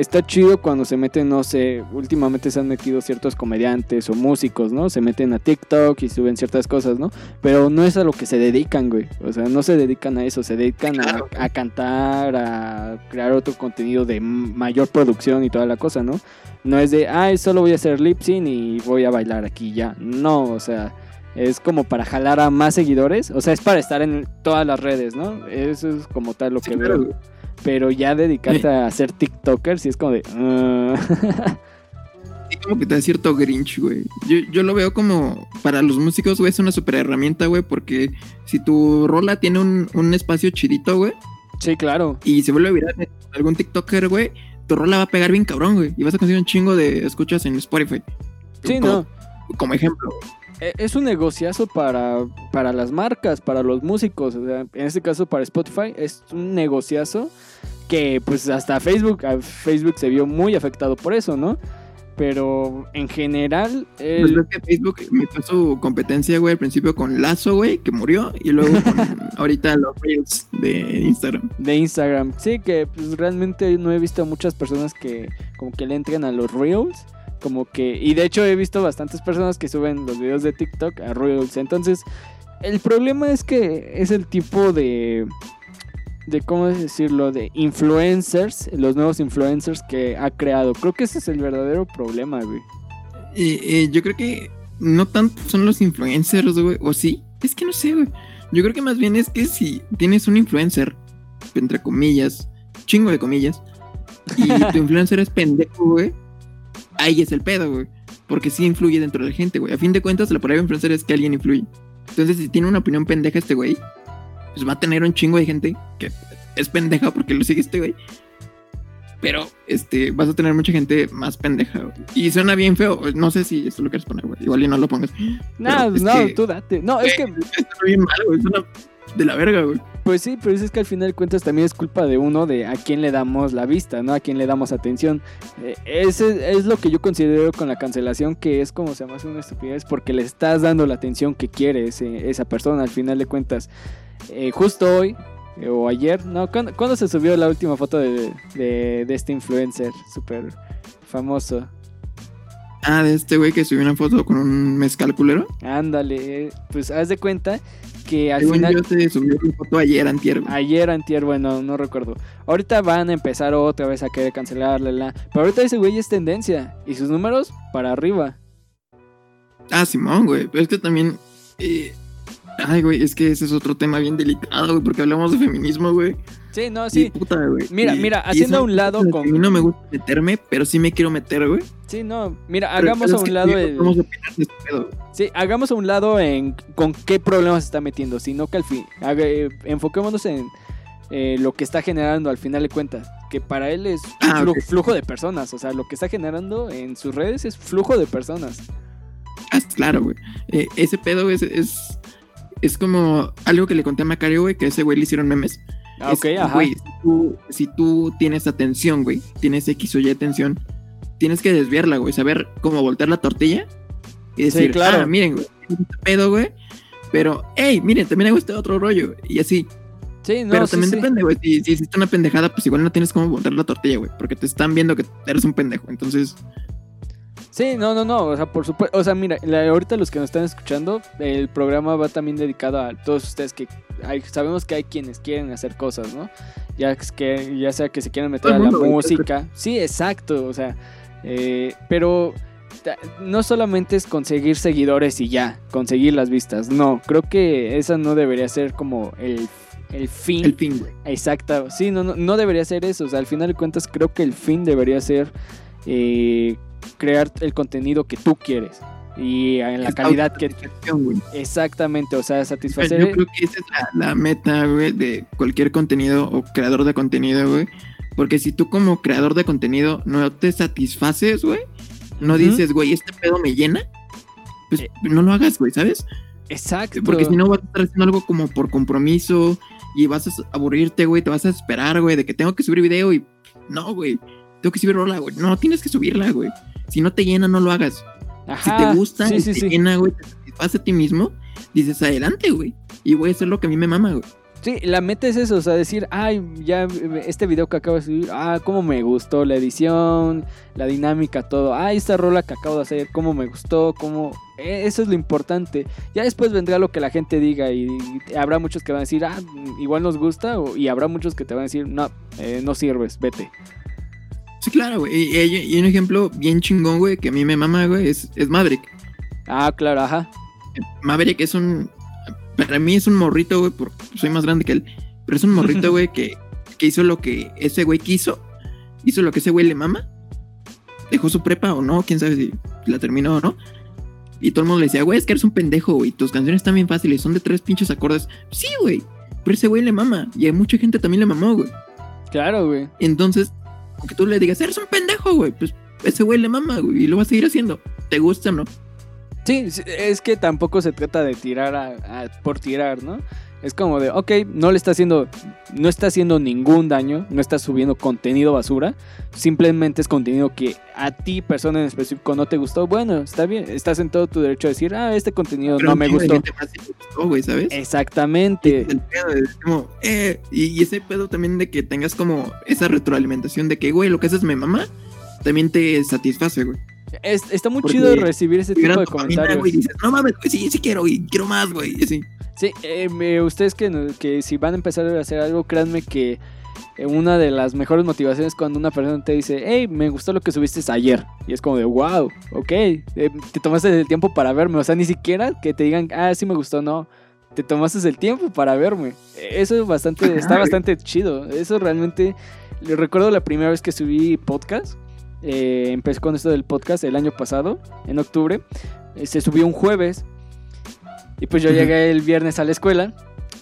[SPEAKER 2] está chido cuando se meten, no sé, últimamente se han metido ciertos comediantes o músicos, ¿no? Se meten a TikTok y suben ciertas cosas, ¿no? Pero no es a lo que se dedican, güey. O sea, no se dedican a eso, se dedican a, cantar, a crear otro contenido de mayor producción y toda la cosa, ¿no? No es de, ay, solo voy a hacer lip sync y voy a bailar aquí ya. No, o sea, es como para jalar a más seguidores. O sea, es para estar en todas las redes, ¿no? Eso es como tal lo
[SPEAKER 3] Sí,
[SPEAKER 2] que
[SPEAKER 3] claro,
[SPEAKER 2] veo.
[SPEAKER 3] Güey.
[SPEAKER 2] Pero ya dedicarte a ser TikToker, sí es como de. "Ah".
[SPEAKER 3] Sí, como que te da cierto grinch, güey. Yo, yo lo veo como para los músicos, güey, es una super herramienta, güey, porque si tu rola tiene un, un espacio chidito, güey,
[SPEAKER 2] sí, claro.
[SPEAKER 3] y se vuelve viral en algún TikToker, güey, tu rola va a pegar bien cabrón, güey, y vas a conseguir un chingo de escuchas en Spotify.
[SPEAKER 2] Sí,
[SPEAKER 3] como,
[SPEAKER 2] no.
[SPEAKER 3] Como ejemplo.
[SPEAKER 2] E- Es un negociazo para, para las marcas, para los músicos. O sea, en este caso, para Spotify, es un negociazo que, pues, hasta Facebook, Facebook se vio muy afectado por eso, ¿no? Pero en general, el-
[SPEAKER 3] Pues ves que Facebook metió su competencia, güey, al principio con Lazo, güey, que murió, y luego con ahorita los Reels de Instagram.
[SPEAKER 2] de Instagram. Sí, que pues realmente no he visto a muchas personas que como que le entren a los Reels. Como que... Y de hecho he visto bastantes personas que suben los videos de TikTok a Reels. Entonces, el problema es que es el tipo de... De cómo decirlo, de influencers, los nuevos influencers que ha creado. Creo que ese es el verdadero problema, güey.
[SPEAKER 3] Eh, eh, yo creo que no tanto son los influencers, güey, o sí, es que no sé, güey. Yo creo que más bien es que si tienes un influencer, entre comillas, chingo de comillas, y tu influencer es pendejo, güey, ahí es el pedo, güey. Porque sí influye dentro de la gente, güey. A fin de cuentas, la palabra influencer es que alguien influye. Entonces, si tiene una opinión pendeja este güey, pues va a tener un chingo de gente que es pendeja porque lo sigue este güey. Pero, este, vas a tener mucha gente más pendeja, güey. Y suena bien feo. No sé si esto lo quieres poner, güey. Igual y no lo pongas.
[SPEAKER 2] No,
[SPEAKER 3] Pero es
[SPEAKER 2] no,
[SPEAKER 3] que-
[SPEAKER 2] tú date. No, es que
[SPEAKER 3] Está bien mal, güey. Suena de la verga, güey.
[SPEAKER 2] Pues sí, pero es que al final de cuentas también es culpa de uno de a quién le damos la vista, ¿no? A quién le damos atención. Eh, ese es lo que yo considero con la cancelación, que es como se llama una estupidez, porque le estás dando la atención que quiere ese- esa persona al final de cuentas. Eh, justo hoy, eh, o ayer, ¿no? ¿Cuándo, cuándo se subió la última foto de, de- de este influencer súper famoso?
[SPEAKER 3] Ah, de este güey que subió una foto con un mezcal culero.
[SPEAKER 2] Ándale, pues haz de cuenta que al
[SPEAKER 3] Según
[SPEAKER 2] final...
[SPEAKER 3] yo se subió una foto ayer, antier.
[SPEAKER 2] Ayer, antier, bueno, no recuerdo. Ahorita van a empezar otra vez a querer cancelarle la... Pero ahorita ese güey es tendencia. Y sus números para arriba.
[SPEAKER 3] Ah, Simón, güey. Pero es que también. eh, Ay, güey, es que ese es otro tema bien delicado, güey, porque hablamos de feminismo, güey.
[SPEAKER 2] Sí, no,
[SPEAKER 3] Y
[SPEAKER 2] sí.
[SPEAKER 3] puta, güey.
[SPEAKER 2] Mira,
[SPEAKER 3] Y-
[SPEAKER 2] mira, haciendo a un lado con-
[SPEAKER 3] A mí no me gusta meterme, pero sí me quiero meter, güey.
[SPEAKER 2] Sí, no. Mira, hagamos a un lado el...
[SPEAKER 3] podemos opinar de este pedo.
[SPEAKER 2] Sí, hagamos a un lado en con qué problemas se está metiendo. Sino que al fin... haga- eh, enfoquémonos en eh, lo que está generando al final de cuentas. Que para él es
[SPEAKER 3] Ah,
[SPEAKER 2] flu- flujo de personas. O sea, lo que está generando en sus redes es flujo de personas.
[SPEAKER 3] Ah, claro, güey. Eh, ese pedo es, es. Es como algo que le conté a Macario, güey, que a ese güey le hicieron memes.
[SPEAKER 2] Ah,
[SPEAKER 3] Es,
[SPEAKER 2] ok, ajá.
[SPEAKER 3] Güey, si tú, si tú tienes atención, güey, tienes X o Y atención, tienes que desviarla, güey, saber cómo voltear la tortilla y
[SPEAKER 2] Sí,
[SPEAKER 3] decir,
[SPEAKER 2] claro.
[SPEAKER 3] ah, miren, güey, este pedo, güey, pero, hey, miren, también hago este otro rollo, y así.
[SPEAKER 2] Sí, no,
[SPEAKER 3] pero
[SPEAKER 2] sí,
[SPEAKER 3] también
[SPEAKER 2] sí.
[SPEAKER 3] depende, güey, si, si hiciste una pendejada, pues igual no tienes cómo voltear la tortilla, güey, porque te están viendo que eres un pendejo, entonces,
[SPEAKER 2] Sí, no, no, no, o sea, por supuesto, o sea, mira, la- ahorita los que nos están escuchando, el programa va también dedicado a todos ustedes que hay, sabemos que hay quienes quieren hacer cosas, ¿no? Ya que ya sea que se quieran meter a la música, sí, exacto, o sea, eh, pero no solamente es conseguir seguidores y ya, conseguir las vistas, no, creo que esa no debería ser como el, el fin.
[SPEAKER 3] el fin, güey.
[SPEAKER 2] Exacto, sí, no, no, no debería ser eso. O sea, al final de cuentas, creo que el fin debería ser eh, crear el contenido que tú quieres y en la
[SPEAKER 3] Es
[SPEAKER 2] calidad que.
[SPEAKER 3] güey.
[SPEAKER 2] Exactamente, o sea,
[SPEAKER 3] Yo
[SPEAKER 2] satisfacer.
[SPEAKER 3] creo que esa es la, la meta, güey, de cualquier contenido o creador de contenido, güey. Porque si tú como creador de contenido no te satisfaces, güey, no dices, güey, este pedo me llena, pues
[SPEAKER 2] Eh.
[SPEAKER 3] no lo hagas, güey, ¿sabes?
[SPEAKER 2] Exacto.
[SPEAKER 3] Porque si no vas a estar haciendo algo como por compromiso y vas a aburrirte, güey, te vas a esperar, güey, de que tengo que subir video y no, güey, tengo que subir rola, güey. No, tienes que subirla, güey. Si no te llena, no lo hagas. Si
[SPEAKER 2] Ajá,
[SPEAKER 3] te gusta
[SPEAKER 2] sí,
[SPEAKER 3] y
[SPEAKER 2] sí,
[SPEAKER 3] te
[SPEAKER 2] sí.
[SPEAKER 3] llena, güey, te satisface a ti mismo, dices adelante, güey. Y voy a hacer lo que a mí me mama, güey.
[SPEAKER 2] Sí, la meta es eso, o sea, decir, ay, ya este video que acabo de subir, ah, cómo me gustó la edición, la dinámica, todo. Ah, esta rola que acabo de hacer, cómo me gustó, cómo... eh, Eso es lo importante. Ya después vendrá lo que la gente diga y, y habrá muchos que van a decir, ah, igual nos gusta, o- y habrá muchos que te van a decir, no, eh, no sirves, vete.
[SPEAKER 3] Sí, claro, güey. Y, un ejemplo bien chingón, güey, que a mí me mama, güey, es, es Maverick.
[SPEAKER 2] Ah, claro, ajá.
[SPEAKER 3] Maverick es un. Para mí es un morrito, güey, porque soy más grande que él. Pero es un morrito, güey, que, que hizo lo que ese güey quiso. Hizo lo que ese güey le mama. Dejó su prepa o no, quién sabe si la terminó o no. Y todo el mundo le decía, güey, es que eres un pendejo, güey. Tus canciones están bien fáciles, son de tres pinches acordes. Sí, güey. Pero ese güey le mama. Y a mucha gente también le mamó, güey.
[SPEAKER 2] Claro, güey.
[SPEAKER 3] Entonces, aunque tú le digas, eres un pendejo, güey, pues ese güey le mama, güey. Y lo va a seguir haciendo. ¿Te gusta o no?
[SPEAKER 2] Sí, es que tampoco se trata de tirar a- por tirar, ¿no? Es como de, ok, no le está haciendo, no está haciendo ningún daño, no está subiendo contenido basura, simplemente es contenido que a ti, persona en específico, no te gustó. Bueno, está bien, estás en todo tu derecho a decir, ah, este contenido
[SPEAKER 3] Pero
[SPEAKER 2] no me gustó. Exactamente.
[SPEAKER 3] El pedo es como, eh, y, y ese pedo también de que tengas como esa retroalimentación de que, güey, lo que haces me mamá, también te satisface, güey.
[SPEAKER 2] Es- está muy
[SPEAKER 3] Porque
[SPEAKER 2] chido recibir ese tipo de comentarios.
[SPEAKER 3] güey, y dices, no mames, güey, sí, sí quiero, y quiero más, güey, y así.
[SPEAKER 2] Sí, eh, ustedes que, si van a empezar a hacer algo, créanme que eh, una de las mejores motivaciones es cuando una persona te dice, hey, me gustó lo que subiste ayer. Y es como de, wow, ok, eh, te tomaste el tiempo para verme. O sea, ni siquiera que te digan, ah, sí me gustó, no. Te tomaste el tiempo para verme. Eso es bastante, está bastante chido. Eso realmente, le recuerdo la primera vez que subí podcast. eh, empecé con esto del podcast el año pasado, en octubre. eh, se subió un jueves. Y pues yo llegué el viernes a la escuela.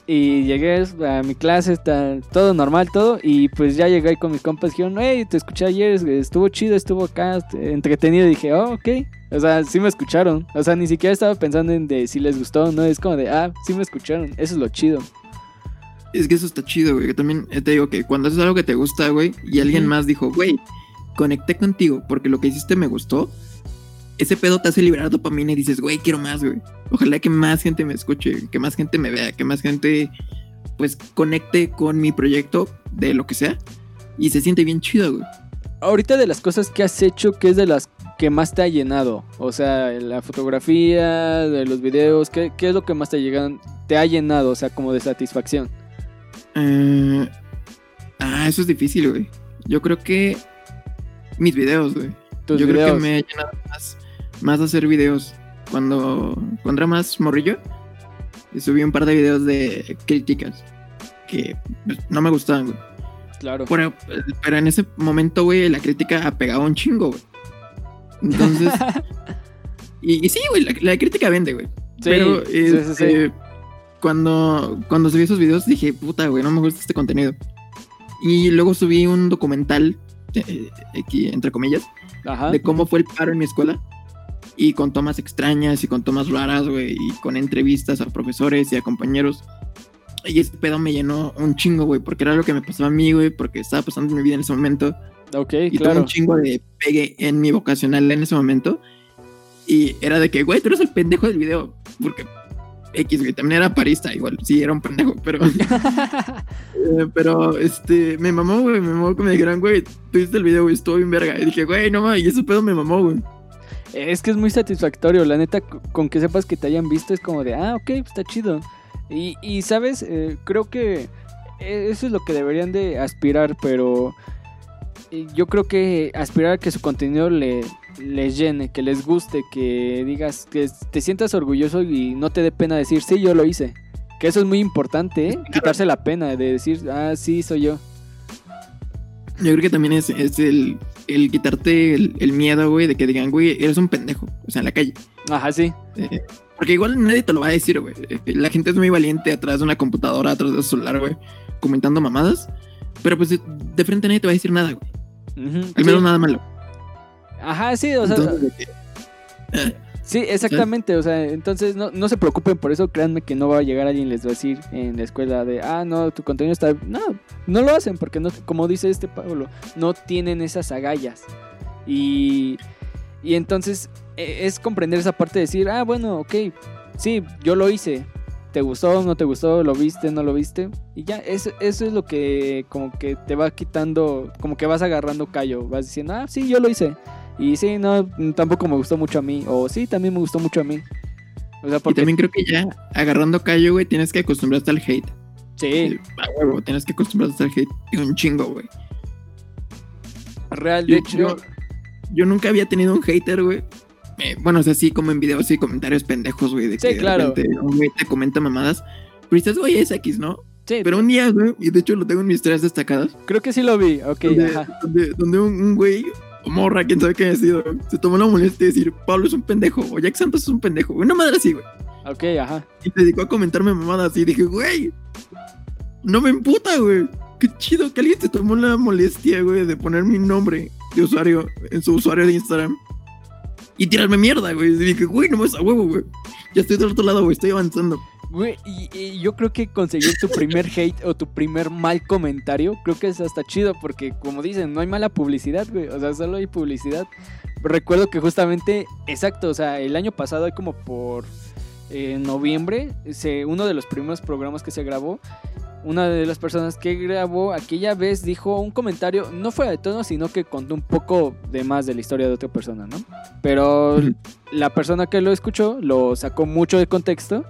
[SPEAKER 2] Y llegué a mi clase, está todo normal, todo. Y pues ya llegué ahí con mis compas. Dijeron, hey, te escuché ayer, estuvo chido, estuvo acá, este, entretenido. Y dije, oh, ok. O sea, sí me escucharon. O sea, ni siquiera estaba pensando en de si les gustó o no. Es como de, ah, sí me escucharon. Eso es lo chido.
[SPEAKER 3] Es que eso está chido, güey. que También eh, te digo que cuando haces algo que te gusta, güey, y alguien más dijo, güey, conecté contigo porque lo que hiciste me gustó, ese pedo te hace liberar dopamina y dices, güey, quiero más, güey. Ojalá que más gente me escuche, que más gente me vea, que más gente, pues, conecte con mi proyecto de lo que sea. Y se siente bien chido, güey.
[SPEAKER 2] Ahorita de las cosas que has hecho, ¿qué es de las que más te ha llenado? O sea, la fotografía, de los videos, ¿qué, qué es lo que más te, llegan, te ha llenado? O sea, como de satisfacción.
[SPEAKER 3] Eh, ah, eso es difícil, güey. Yo creo que mis videos, güey. Yo creo que me ha llenado más, más hacer videos. Cuando, cuando era más morrillo, subí un par de videos de críticas que pues, no me gustaban, güey.
[SPEAKER 2] Claro.
[SPEAKER 3] Pero, pero en ese momento, güey, la crítica ha pegado un chingo, güey. Entonces, y, y sí, güey, la, la crítica vende, güey.
[SPEAKER 2] Sí,
[SPEAKER 3] pero
[SPEAKER 2] sí, sí, sí.
[SPEAKER 3] este, cuando, cuando subí esos videos dije, puta, güey, no me gusta este contenido. Y luego subí un documental, eh, aquí, entre comillas,
[SPEAKER 2] Ajá.
[SPEAKER 3] de cómo fue el paro en mi escuela. Y con tomas extrañas y con tomas raras, güey. Y con entrevistas a profesores y a compañeros. Y ese pedo me llenó un chingo, güey. Porque era lo que me pasaba a mí, güey. Porque estaba pasando mi vida en ese momento.
[SPEAKER 2] Ok,
[SPEAKER 3] Y tuve
[SPEAKER 2] claro.
[SPEAKER 3] un chingo de pegue en mi vocacional en ese momento. Y era de que, güey, tú eres el pendejo del video. Porque X, güey, también era parista, igual. Sí, era un pendejo, pero. eh, pero, este, me mamó, güey. Me mamó que me dijeran, güey, tú viste el video, güey, estuvo bien verga. Y dije, güey, no mames, y ese pedo me mamó, güey.
[SPEAKER 2] Es que es muy satisfactorio, la neta, con que sepas que te hayan visto es como de, ah, ok, pues está chido. Y, y, sabes, Eh, creo que eh, eso es lo que deberían de aspirar, pero yo creo que aspirar a que su contenido le, les llene, que les guste, que digas, que te sientas orgulloso y no te dé pena decir, sí, yo lo hice. Que eso es muy importante, ¿eh? quitarse la pena de decir, ah, sí, soy yo.
[SPEAKER 3] Yo creo que también es, es el, el quitarte el, el miedo, güey, de que digan, güey, eres un pendejo. O sea, en la calle.
[SPEAKER 2] Ajá, sí.
[SPEAKER 3] Eh, porque igual nadie te lo va a decir, güey. Eh, La gente es muy valiente atrás de una computadora, atrás de un celular, güey, comentando mamadas. pero pues de, frente nadie te va a decir nada, güey.
[SPEAKER 2] Ujú,
[SPEAKER 3] Al menos
[SPEAKER 2] sí.
[SPEAKER 3] nada malo.
[SPEAKER 2] Ajá, sí, o sea,
[SPEAKER 3] Entonces, eh,
[SPEAKER 2] sí, exactamente, o sea, entonces no, no se preocupen por eso, créanme que no va a llegar alguien y les va a decir en la escuela de, ah, no, tu contenido está... No, no lo hacen porque, no, como dice este Pablo, no tienen esas agallas. Y, y entonces e- es comprender esa parte de decir, ah, bueno, ok, sí, yo lo hice. ¿Te gustó? ¿No te gustó? ¿Lo viste? ¿No lo viste? Y ya, eso, eso es lo que como que te va quitando, como que vas agarrando callo. Vas diciendo, ah, sí, yo lo hice. Y sí, no, tampoco me gustó mucho a mí. O sí, también me gustó mucho a mí. O sea,
[SPEAKER 3] Y
[SPEAKER 2] porque...
[SPEAKER 3] también creo que ya agarrando callo, güey, tienes que acostumbrarte al hate.
[SPEAKER 2] Sí,
[SPEAKER 3] A huevo, tienes que acostumbrarte al hate. Y un chingo, güey.
[SPEAKER 2] real, de
[SPEAKER 3] Yo-
[SPEAKER 2] hecho...
[SPEAKER 3] yo- Yo nunca había tenido un hater, güey. Eh, bueno, o sea, sí, como en videos y comentarios pendejos, güey. De
[SPEAKER 2] Sí,
[SPEAKER 3] que de
[SPEAKER 2] claro.
[SPEAKER 3] repente un güey te comenta mamadas. Pero dices, güey, es X, ¿no?
[SPEAKER 2] sí,
[SPEAKER 3] Pero un día, güey, y de hecho lo tengo en mis historias destacadas.
[SPEAKER 2] creo que sí lo vi. Ok,
[SPEAKER 3] donde,
[SPEAKER 2] ajá.
[SPEAKER 3] donde, donde un, un güey, morra, quién sabe qué haya sido, se tomó la molestia de decir, Pablo es un pendejo, o Jack Santos es un pendejo. Una madre así, güey.
[SPEAKER 2] Ok, ajá.
[SPEAKER 3] Y se dedicó a comentarme mamadas y dije, güey, no me emputa, güey. Qué chido que alguien se tomó la molestia, güey, de poner mi nombre de usuario en su usuario de Instagram y tirarme mierda, güey. Y dije, güey, no me a huevo, güey. Ya estoy del otro lado, güey, estoy avanzando.
[SPEAKER 2] Güey, y, y yo creo que conseguir tu primer hate o tu primer mal comentario, creo que es hasta chido porque, como dicen, no hay mala publicidad, güey. O sea, solo hay publicidad. Recuerdo que justamente, exacto, o sea, el año pasado, como por eh, noviembre, se, uno de los primeros programas que se grabó, una de las personas que grabó aquella vez dijo un comentario, no fuera de tono, sino que contó un poco de más de la historia de otra persona, ¿no? Pero la persona que lo escuchó lo sacó mucho de contexto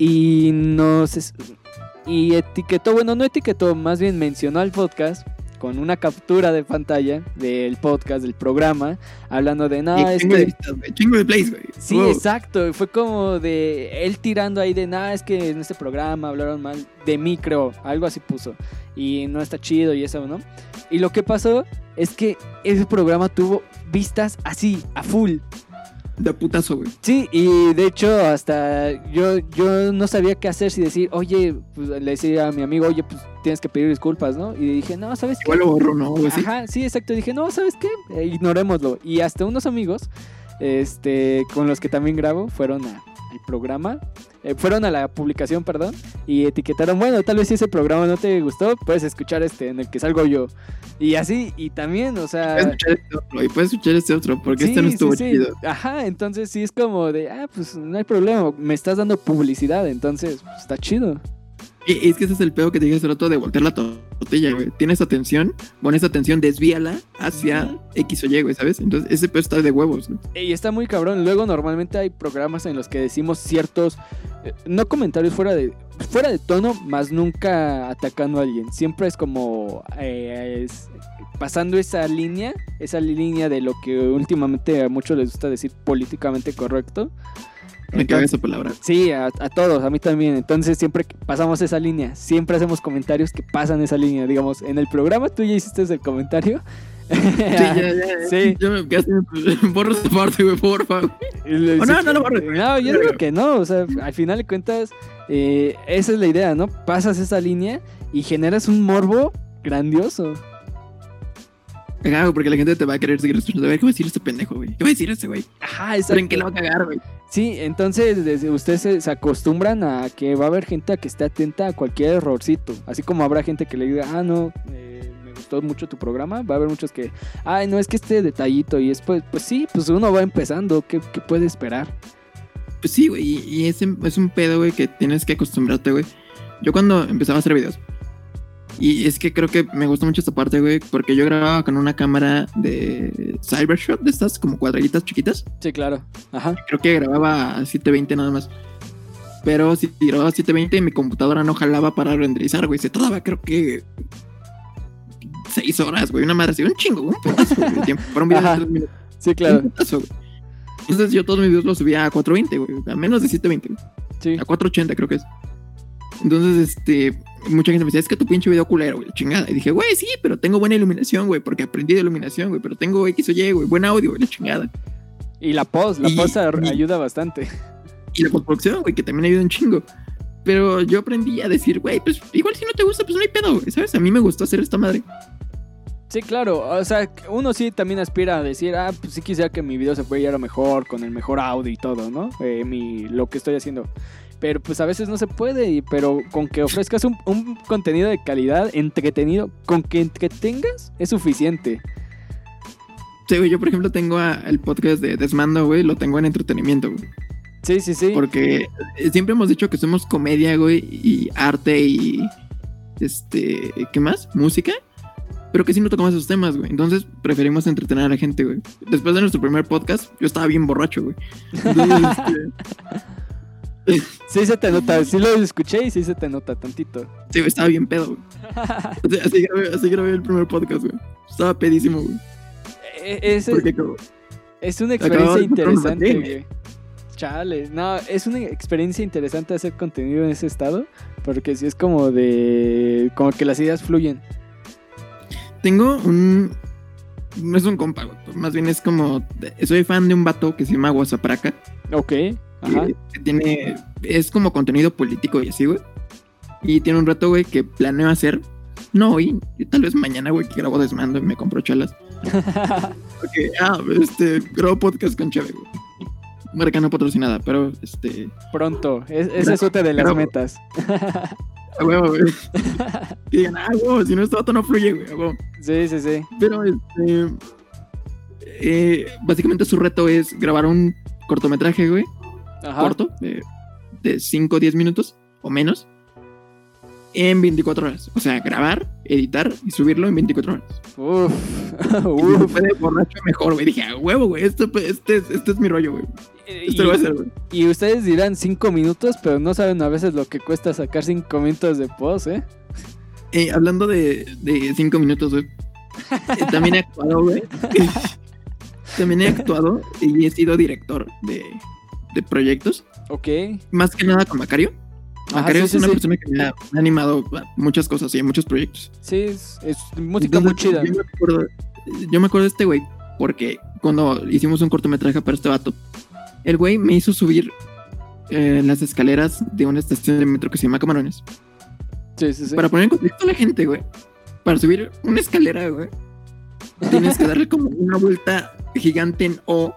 [SPEAKER 2] y nos es- y etiquetó, bueno, no etiquetó, más bien mencionó al podcast con una captura de pantalla del podcast, del programa, hablando de nada, este...
[SPEAKER 3] güey, chingo de plays, güey.
[SPEAKER 2] Sí,
[SPEAKER 3] Wow.
[SPEAKER 2] exacto. Fue como de él tirando ahí de nada, es que en este programa hablaron mal de mí, creo. Algo así puso. Y no está chido y eso, ¿no? Y lo que pasó es que ese programa tuvo vistas así, a full.
[SPEAKER 3] De putazo, güey.
[SPEAKER 2] Sí, y de hecho hasta yo, yo no sabía qué hacer si decir, oye, pues, le decía a mi amigo, oye, pues tienes que pedir disculpas, ¿no? Y dije, no, ¿sabes qué?
[SPEAKER 3] Igual lo borro, ¿no? Güey.
[SPEAKER 2] Ajá, sí, exacto. Dije, no, ¿sabes qué? Eh, ignorémoslo. Y hasta unos amigos, este, con los que también grabo, fueron a- al programa, eh, fueron a la publicación, perdón, y etiquetaron, bueno, tal vez si ese programa no te gustó, puedes escuchar este en el que salgo yo. Y así, y también, o sea...
[SPEAKER 3] Puedes escuchar este otro, y puedes escuchar este otro, porque este no estuvo
[SPEAKER 2] sí, sí.
[SPEAKER 3] chido.
[SPEAKER 2] Ajá, entonces sí es como de, ah, pues no hay problema, me estás dando publicidad, entonces pues, está chido.
[SPEAKER 3] Es que ese es el pedo que te dije hace rato de voltear la tortilla, güey. Tienes atención, pones atención, desvíala hacia X o Y, güey, ¿sabes? Entonces ese pedo está de huevos, ¿no?
[SPEAKER 2] Y está muy cabrón. Luego normalmente hay programas en los que decimos ciertos, eh, no comentarios fuera de, fuera de tono, más nunca atacando a alguien. Siempre es como eh, es- pasando esa línea, esa línea de lo que últimamente a muchos les gusta decir políticamente correcto.
[SPEAKER 3] Me caga esa palabra.
[SPEAKER 2] Sí, a, a todos, a mí también. Entonces siempre pasamos esa línea, siempre hacemos comentarios que pasan esa línea. Digamos, en el programa tú ya hiciste el comentario.
[SPEAKER 3] Sí, ya, ya.
[SPEAKER 2] Sí.
[SPEAKER 3] Ya me quedaste. Borra esta parte, güey, porfa. Oh, no, no lo borres.
[SPEAKER 2] No, yo digo que no. O sea, al final de cuentas, eh, esa es la idea, ¿no? Pasas esa línea y generas un morbo grandioso.
[SPEAKER 3] Porque la gente te va a querer seguir escuchando. A ver, ¿qué va a decir este pendejo, güey? ¿Qué va a decir este güey?
[SPEAKER 2] Ajá,
[SPEAKER 3] ¿Pero en qué
[SPEAKER 2] exacto.
[SPEAKER 3] lo va a cagar, güey?
[SPEAKER 2] Sí, entonces desde ustedes se, se acostumbran a que va a haber gente que esté atenta a cualquier errorcito. Así como habrá gente que le diga, ah, no, eh, me gustó mucho tu programa. Va a haber muchos que, ay, no, es que este detallito. Y después, pues sí, pues uno va empezando. ¿Qué, qué puede esperar?
[SPEAKER 3] Pues sí, güey. Y, y es, es un pedo, güey, que tienes que acostumbrarte, güey. Yo cuando empezaba a hacer videos. Y es que creo que me gusta mucho esta parte, güey, porque yo grababa con una cámara de Cybershot, de estas como cuadrilitas chiquitas.
[SPEAKER 2] Sí, claro. Ajá.
[SPEAKER 3] Creo que grababa a 720 nada más. Pero si grababa a 720, mi computadora no jalaba para renderizar, güey. Se tardaba, creo que. 6 horas, güey. Una madre así, un chingo, un pedazo güey, tiempo. Para un video
[SPEAKER 2] Ajá.
[SPEAKER 3] de 3 minutos.
[SPEAKER 2] Sí, claro.
[SPEAKER 3] Un güey. Entonces yo todos mis videos los subía a 420, güey. A menos de 720, güey.
[SPEAKER 2] Sí.
[SPEAKER 3] A 480 creo que es. Entonces, este, mucha gente me decía, es que tu pinche video culero, güey, chingada. Y dije, güey, sí, pero tengo buena iluminación, güey, porque aprendí de iluminación, güey, pero tengo X o Y, güey, buen audio, güey, la chingada.
[SPEAKER 2] Y la post, la
[SPEAKER 3] Y-
[SPEAKER 2] post
[SPEAKER 3] y-
[SPEAKER 2] ayuda bastante.
[SPEAKER 3] Y la postproducción, güey, que también ayuda un chingo. Pero yo aprendí a decir, güey, pues igual si no te gusta, pues no hay pedo, güey, ¿sabes? A mí me gustó hacer esta madre.
[SPEAKER 2] Sí, claro. O sea, uno sí también aspira a decir, ah, pues sí quisiera que mi video se fuera mejor, con el mejor audio y todo, ¿no? Eh, mi, lo que estoy haciendo. Pero pues a veces no se puede, y, pero con que ofrezcas un, un contenido de calidad, entretenido, con que entretengas, es suficiente.
[SPEAKER 3] Sí, güey, yo por ejemplo tengo a- el podcast de Desmando, güey, lo tengo en entretenimiento, güey.
[SPEAKER 2] Sí, sí, sí.
[SPEAKER 3] Porque eh, siempre hemos dicho que somos comedia, güey, y arte y. Este. ¿Qué más? Música. Pero que sí no tocamos esos temas, güey. Entonces preferimos entretener a la gente, güey. Después de nuestro primer podcast, yo estaba bien borracho, güey. Entonces, este,
[SPEAKER 2] Sí se te nota, sí lo escuché y sí se te nota tantito.
[SPEAKER 3] sí, estaba bien pedo, güey. O sea, así, grabé, así grabé el primer podcast, güey. Estaba pedísimo, güey.
[SPEAKER 2] E- Ese-
[SPEAKER 3] Porque como-
[SPEAKER 2] es una experiencia interesante, güey. Chale, no, es una experiencia interesante hacer contenido en ese estado, porque sí es como de, como que las ideas fluyen.
[SPEAKER 3] Tengo un. No es un compa, güey. Más bien es como. Soy fan de un vato que se llama Guasapraca.
[SPEAKER 2] Ok, ajá.
[SPEAKER 3] que, que tiene. Es como contenido político y así, güey. Y tiene un reto, güey, que planeo hacer. No hoy, tal vez mañana, güey, que grabo desmando y me compro chalas. Porque, ah, este, grabo podcast con Cheve, güey. Marca no patrocinada, pero este.
[SPEAKER 2] Pronto, es- ese es otra de las metas.
[SPEAKER 3] A huevo, güey. Que digan, ah, huevo, si no, este vato no fluye, güey, a huevo.
[SPEAKER 2] Sí, sí, sí.
[SPEAKER 3] Pero este. eh, básicamente su reto es grabar un cortometraje, güey.
[SPEAKER 2] Ajá.
[SPEAKER 3] corto, de, de 5 o 10 minutos o menos, en 24 horas. O sea, grabar, editar y subirlo en 24 horas.
[SPEAKER 2] Uf,
[SPEAKER 3] Y
[SPEAKER 2] uf.
[SPEAKER 3] puede borracho mejor, güey. Dije, a huevo, güey. Este, este, es- este es mi rollo, güey.
[SPEAKER 2] Y,
[SPEAKER 3] Este lo voy a hacer, güey.
[SPEAKER 2] y ustedes dirán cinco minutos, pero no saben a veces lo que cuesta sacar cinco minutos de post, ¿eh?
[SPEAKER 3] Eh, hablando de 5 minutos, güey. eh, también he actuado, güey. también he actuado y he sido director de, de proyectos.
[SPEAKER 2] Ok.
[SPEAKER 3] Más que nada con Macario.
[SPEAKER 2] Ajá,
[SPEAKER 3] Macario
[SPEAKER 2] sí,
[SPEAKER 3] es
[SPEAKER 2] sí,
[SPEAKER 3] una
[SPEAKER 2] sí.
[SPEAKER 3] persona que me ha, me ha animado a muchas cosas y a muchos proyectos.
[SPEAKER 2] Sí, es, es música muy chida.
[SPEAKER 3] Yo me acuerdo, yo me acuerdo de este güey porque cuando hicimos un cortometraje para este vato, el güey me hizo subir eh, las escaleras de una estación de metro que se llama Camarones.
[SPEAKER 2] Sí, sí, sí.
[SPEAKER 3] Para poner en contexto a la gente, güey, para subir una escalera, güey, tienes que darle como una vuelta gigante en O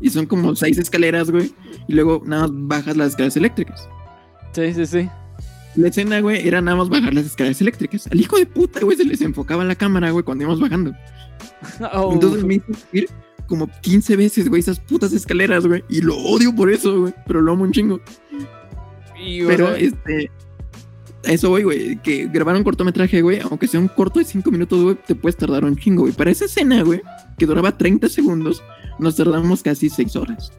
[SPEAKER 3] y son como seis escaleras, güey, y luego nada más bajas las escaleras eléctricas.
[SPEAKER 2] Sí, sí, sí.
[SPEAKER 3] La escena, güey, era nada más bajar las escaleras eléctricas. Al hijo de puta, güey, se les enfocaba la cámara, güey, cuando íbamos bajando.
[SPEAKER 2] Oh,
[SPEAKER 3] Entonces me hizo subir como 15 veces, güey, esas putas escaleras, güey. Y lo odio por eso, güey. Pero lo amo un chingo.
[SPEAKER 2] y,
[SPEAKER 3] Pero
[SPEAKER 2] sea,
[SPEAKER 3] este. Eso, güey, güey. Que grabar un cortometraje, güey, aunque sea un corto de 5 minutos, güey, te puedes tardar un chingo, güey. Para esa escena, güey, que duraba 30 segundos, nos tardamos casi 6 horas.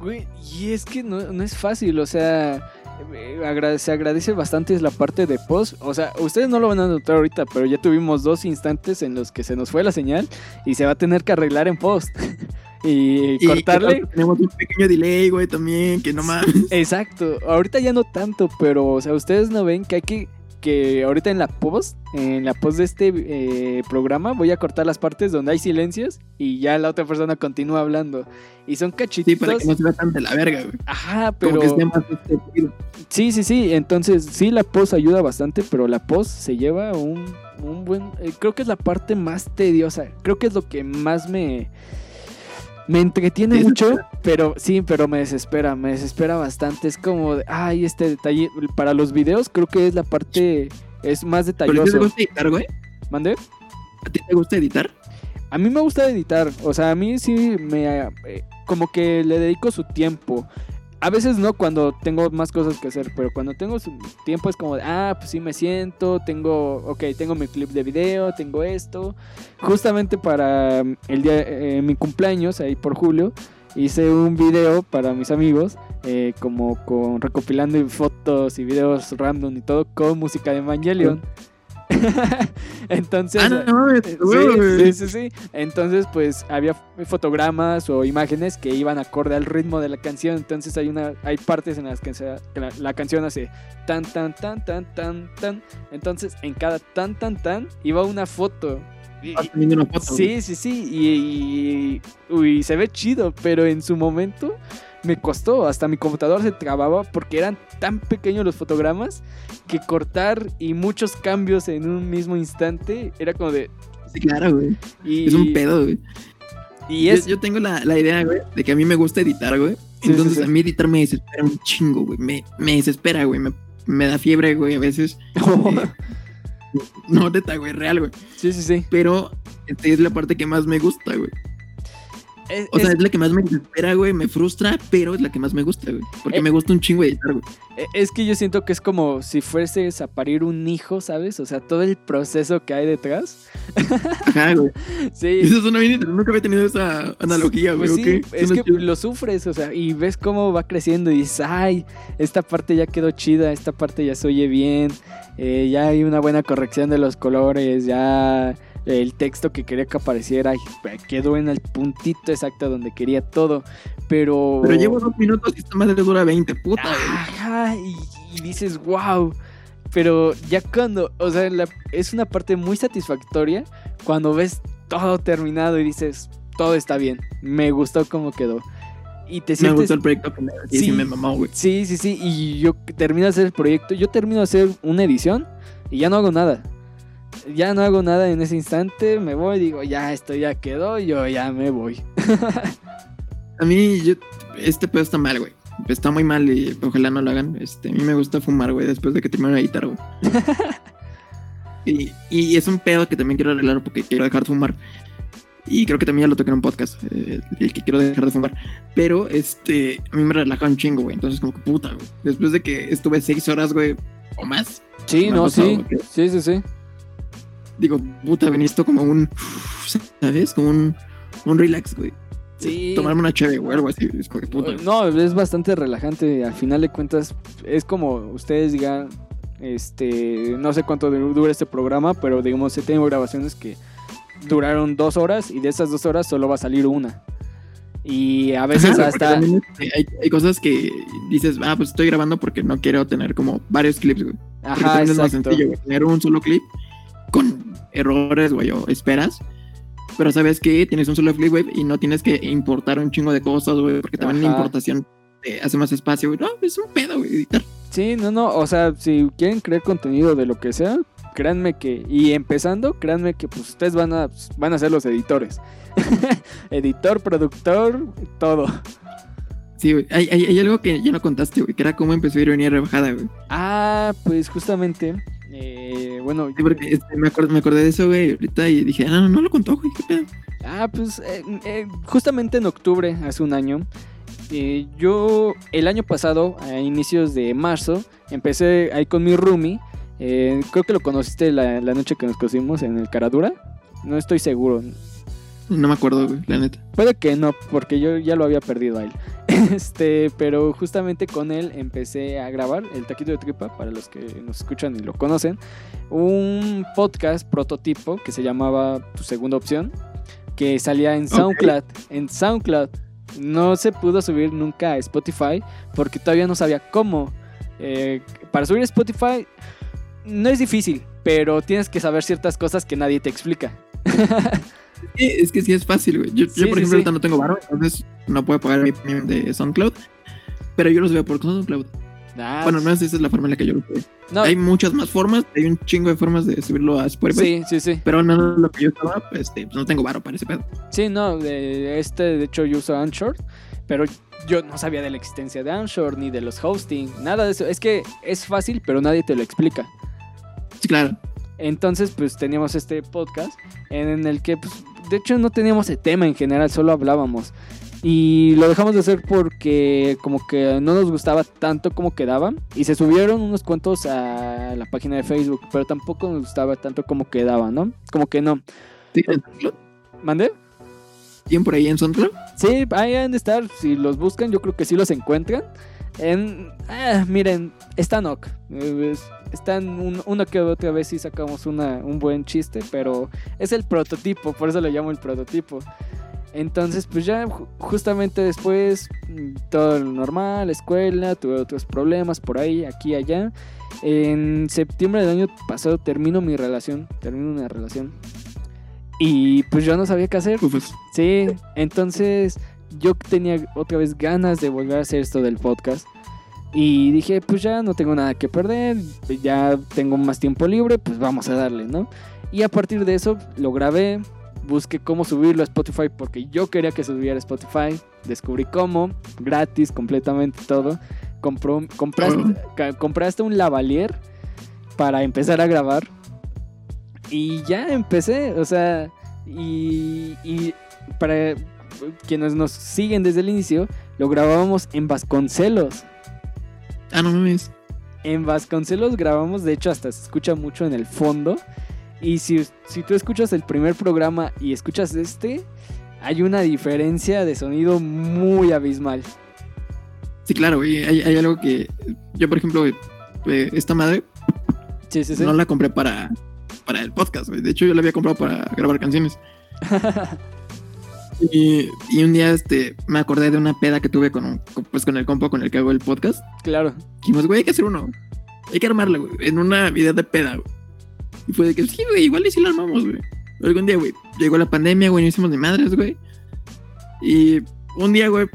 [SPEAKER 2] güey, y es que no, no es fácil, o sea, eh, se agradece bastante la parte de post. O sea, ustedes no lo van a notar ahorita, pero ya tuvimos dos instantes en los que se nos fue la señal y se va a tener que arreglar en post. y,
[SPEAKER 3] Y
[SPEAKER 2] cortarle.
[SPEAKER 3] tenemos un pequeño delay, güey, también, que no mames.
[SPEAKER 2] Exacto, ahorita ya no tanto, pero o sea, ustedes no ven que hay que que ahorita en la post, en la post de este eh, programa voy a cortar las partes donde hay silencios y ya la otra persona continúa hablando y son
[SPEAKER 3] Sí,
[SPEAKER 2] cachitos.
[SPEAKER 3] para que no se vea tan de la verga, güey.
[SPEAKER 2] Ajá,
[SPEAKER 3] Como
[SPEAKER 2] pero
[SPEAKER 3] que esté más este,
[SPEAKER 2] sí, sí, sí, entonces sí la post ayuda bastante, pero la post se lleva un, un buen, eh, creo que es la parte más tediosa, creo que es lo que más me me entretiene
[SPEAKER 3] ¿Te
[SPEAKER 2] mucho, pero sí, pero me desespera, me desespera bastante. Es como, de, ay, este detalle. Para los videos creo que es la parte, es más
[SPEAKER 3] ¿Pero a ti te gusta editar, güey?
[SPEAKER 2] ¿Mande?
[SPEAKER 3] ¿A ti te gusta editar?
[SPEAKER 2] A mí me gusta editar, o sea, a mí sí me, eh, como que le dedico su tiempo. A veces no cuando tengo más cosas que hacer, pero cuando tengo tiempo es como de, ah, pues sí me siento, tengo, ok, tengo mi clip de video, tengo esto. Justamente para mm, el día, eh, mi cumpleaños, ahí por julio, hice un video para mis amigos, eh, como con recopilando fotos y videos random y todo con música de Evangelion. Entonces,
[SPEAKER 3] Ah, no,
[SPEAKER 2] Sí, sí, sí, sí. Entonces, pues había fotogramas o imágenes que iban acorde al ritmo de la canción. Entonces hay una, hay partes en las que, se- que la, la canción hace tan, tan, tan, tan, tan, tan. Entonces, en cada tan, tan, tan iba una foto. Y-
[SPEAKER 3] una foto, güey.
[SPEAKER 2] Sí, sí, sí. Y, y- uy, se ve chido, pero en su momento me costó, hasta mi computador se trababa porque eran tan pequeños los fotogramas que cortar y muchos cambios en un mismo instante era como de...
[SPEAKER 3] Sí, claro, güey.
[SPEAKER 2] Y,
[SPEAKER 3] Es un pedo, güey.
[SPEAKER 2] Y
[SPEAKER 3] Yo,
[SPEAKER 2] es...
[SPEAKER 3] yo tengo la, la idea, güey, de que a mí me gusta editar, güey.
[SPEAKER 2] Sí,
[SPEAKER 3] Entonces
[SPEAKER 2] sí, sí.
[SPEAKER 3] a mí editar me desespera un chingo, güey. Me, me desespera, güey. Me, me da fiebre, güey, a veces. No, neta, güey, real, güey.
[SPEAKER 2] sí, sí, sí.
[SPEAKER 3] Pero este, es la parte que más me gusta, güey.
[SPEAKER 2] Es-
[SPEAKER 3] O sea,
[SPEAKER 2] es-
[SPEAKER 3] es la que más me desespera, güey. Me frustra, pero es la que más me gusta, güey. Porque
[SPEAKER 2] Eh.
[SPEAKER 3] me gusta un chingo editar, güey.
[SPEAKER 2] E- Es que yo siento que es como si fueses a parir un hijo, ¿sabes? O sea, todo el proceso que hay detrás.
[SPEAKER 3] Ajá, güey.
[SPEAKER 2] Sí.
[SPEAKER 3] Eso suena bien, nunca había tenido esa analogía, güey.
[SPEAKER 2] Pues es que
[SPEAKER 3] chido.
[SPEAKER 2] lo sufres, o sea, y ves cómo va creciendo y dices, ay, esta parte ya quedó chida, esta parte ya se oye bien, eh, ya hay una buena corrección de los colores, ya el texto que quería que apareciera quedó en el puntito exacto donde quería todo, pero...
[SPEAKER 3] Pero llevo dos minutos y esta madre dura 20, puta.
[SPEAKER 2] Ajá, y, y dices, wow. Pero ya cuando, o sea, la- es una parte muy satisfactoria cuando ves todo terminado y dices, todo está bien, me gustó cómo quedó. Y te
[SPEAKER 3] Me
[SPEAKER 2] sientes...
[SPEAKER 3] gustó el proyecto Sí.
[SPEAKER 2] sí
[SPEAKER 3] me mamó, güey.
[SPEAKER 2] Sí, sí, sí, y yo termino de hacer el proyecto, yo termino de hacer una edición y ya no hago nada. Ya no hago nada en ese instante, me voy, digo, ya esto ya quedó, yo ya me voy.
[SPEAKER 3] A mí, yo, este pedo está mal, güey. Está muy mal y ojalá no lo hagan. Este, a mí me gusta fumar, güey, después de que termino de editar, güey. y, y es un pedo que también quiero arreglar porque quiero dejar de fumar. Y creo que también ya lo toqué en un podcast, eh, el que quiero dejar de fumar. Pero, este, a mí me relaja un chingo, güey. Entonces, como que puta, güey. Después de que estuve seis horas, güey, o más,
[SPEAKER 2] Sí, no,
[SPEAKER 3] pasado,
[SPEAKER 2] sí, sí, sí, sí.
[SPEAKER 3] Digo, puta, ven esto como un, ¿sabes? Como un, un relax, güey.
[SPEAKER 2] Sí.
[SPEAKER 3] Tomarme una cheve, güey, algo así. Es como que puta.
[SPEAKER 2] No, es bastante relajante. Al final de cuentas, es como ustedes digan, este, no sé cuánto du- dura este programa, pero digamos, se tengo grabaciones que duraron dos horas y de esas dos horas solo va a salir una. Y a veces hasta...
[SPEAKER 3] hay, hay cosas que dices, ah, pues estoy grabando porque no quiero tener como varios clips, güey.
[SPEAKER 2] Ajá,
[SPEAKER 3] es más sencillo, güey, tener un solo clip con errores, güey, o esperas. Pero sabes que tienes un solo güey, y no tienes que importar un chingo de cosas, güey, porque también la importación te hace más espacio, güey. No, es un pedo, güey, editar.
[SPEAKER 2] Sí, no, no, o sea, si quieren crear contenido de lo que sea, créanme que, y empezando, créanme que pues ustedes van a, pues, van a ser los editores. Editor, productor, todo.
[SPEAKER 3] Sí, güey. Hay, hay, hay algo que ya no contaste, güey, que era cómo empezó Ironía Rebajada, güey.
[SPEAKER 2] Ah, pues justamente, eh, bueno,
[SPEAKER 3] Sí, porque este, me, acordé, me acordé de eso, güey, ahorita y dije, ah, no, no lo contó, güey, qué pedo.
[SPEAKER 2] Ah, pues eh, eh, justamente en octubre, hace un año, eh, yo el año pasado, a inicios de marzo, empecé ahí con mi roomie. eh, creo que lo conociste la, la noche que nos conocimos en el Caradura. No estoy seguro.
[SPEAKER 3] No me acuerdo, güey, la neta.
[SPEAKER 2] Puede que no, porque yo ya lo había perdido a él. Este, pero justamente con él empecé a grabar el Taquito de Tripa, para los que nos escuchan y lo conocen, un podcast prototipo que se llamaba Tu Segunda Opción, que salía en SoundCloud. En SoundCloud no se pudo subir nunca a Spotify porque todavía no sabía cómo. Eh, para subir a Spotify no es difícil, pero tienes que saber ciertas cosas que nadie te explica.
[SPEAKER 3] Es que sí es fácil, güey. Yo,
[SPEAKER 2] Sí,
[SPEAKER 3] yo,
[SPEAKER 2] sí,
[SPEAKER 3] por ejemplo, ahorita no tengo barro, entonces no puedo pagar mi premium de SoundCloud. Pero yo los veo por SoundCloud.
[SPEAKER 2] Ah,
[SPEAKER 3] bueno, no esa es la forma en la que yo los veo.
[SPEAKER 2] no,
[SPEAKER 3] Hay muchas más formas, hay un chingo de formas de subirlo a Spotify.
[SPEAKER 2] sí, sí, sí.
[SPEAKER 3] Pero al menos lo que yo estaba, pues, este, pues no tengo barro para ese pedo.
[SPEAKER 2] Sí, no, de- este de hecho yo uso Anchor, pero yo no sabía de la existencia de Anchor ni de los hosting, nada de eso. Es que es fácil, pero nadie te lo explica.
[SPEAKER 3] Sí, claro.
[SPEAKER 2] Entonces, pues teníamos este podcast en el que, pues, de hecho no teníamos el tema en general, solo hablábamos. Y lo dejamos de hacer porque como que no nos gustaba tanto como quedaba. Y se subieron unos cuantos a la página de Facebook, pero tampoco nos gustaba tanto como quedaba, ¿no? Como que no.
[SPEAKER 3] SoundCloud.
[SPEAKER 2] ¿Mandé?
[SPEAKER 3] ¿Tienen por ahí en SoundCloud?
[SPEAKER 2] Sí, ahí han de estar. Si los buscan, yo creo que sí los encuentran. En, ah, miren, están ok. Es- Están un- una que otra vez sí sacamos una, un buen chiste, pero es el prototipo, por eso le llamo el prototipo. Entonces, pues ya ju- justamente después, mm, todo lo normal, escuela, tuve otros problemas por ahí, aquí y allá. En septiembre del año pasado termino mi relación, termino una relación. Y pues yo no sabía qué hacer. Sí, entonces yo tenía otra vez ganas de volver a hacer esto del podcast. Y dije, pues ya no tengo nada que perder, ya tengo más tiempo libre, pues vamos a darle, ¿no? Y a partir de eso lo grabé, busqué cómo subirlo a Spotify porque yo quería que subiera a Spotify, descubrí cómo, gratis, completamente todo. Compró, compraste, ca- compraste un lavalier para empezar a grabar y ya empecé, o sea, y, y para quienes nos siguen desde el inicio, lo grabábamos en Vasconcelos.
[SPEAKER 3] Ah, no mames.
[SPEAKER 2] En Vasconcelos grabamos, de hecho hasta se escucha mucho en el fondo. Y si, si tú escuchas el primer programa y escuchas este, hay una diferencia de sonido muy abismal.
[SPEAKER 3] Sí, claro, güey. Hay, hay algo que. Yo, por ejemplo, eh, esta madre
[SPEAKER 2] Sí, sí, sí.
[SPEAKER 3] no la compré para, para el podcast, güey. De hecho, yo la había comprado para grabar canciones. Y, y un día este, me acordé de una peda que tuve con, un- con- pues, con el compa con el que hago el podcast.
[SPEAKER 2] claro.
[SPEAKER 3] Dijimos, güey, hay que hacer uno. Hay que armarla, güey. En una vida de peda, güey. Y fue de que, sí, güey, igual y sí la armamos, güey. Algún día, güey, llegó la pandemia, güey, no hicimos ni madres, güey. Y un día, güey,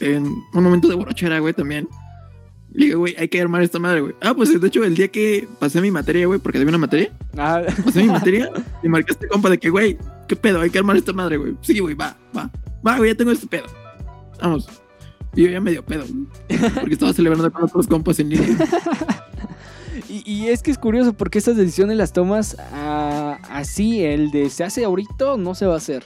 [SPEAKER 3] en un momento de borrachera, güey, también. Le dije, güey, hay que armar esta madre, güey. Ah, pues de hecho, el día que pasé mi materia, güey, porque había una materia,
[SPEAKER 2] Ah,
[SPEAKER 3] pasé mi materia y marqué este compa de que, güey, ¿qué pedo? Hay que armar esta madre, güey. Sí, güey, va, va. Va, güey, ya tengo este pedo. Vamos. Y yo ya medio pedo, güey. Porque estaba celebrando con otros compas en línea.
[SPEAKER 2] y, y es que es curioso porque estas decisiones las tomas ah, así, el de se hace ahorita o no se va a hacer.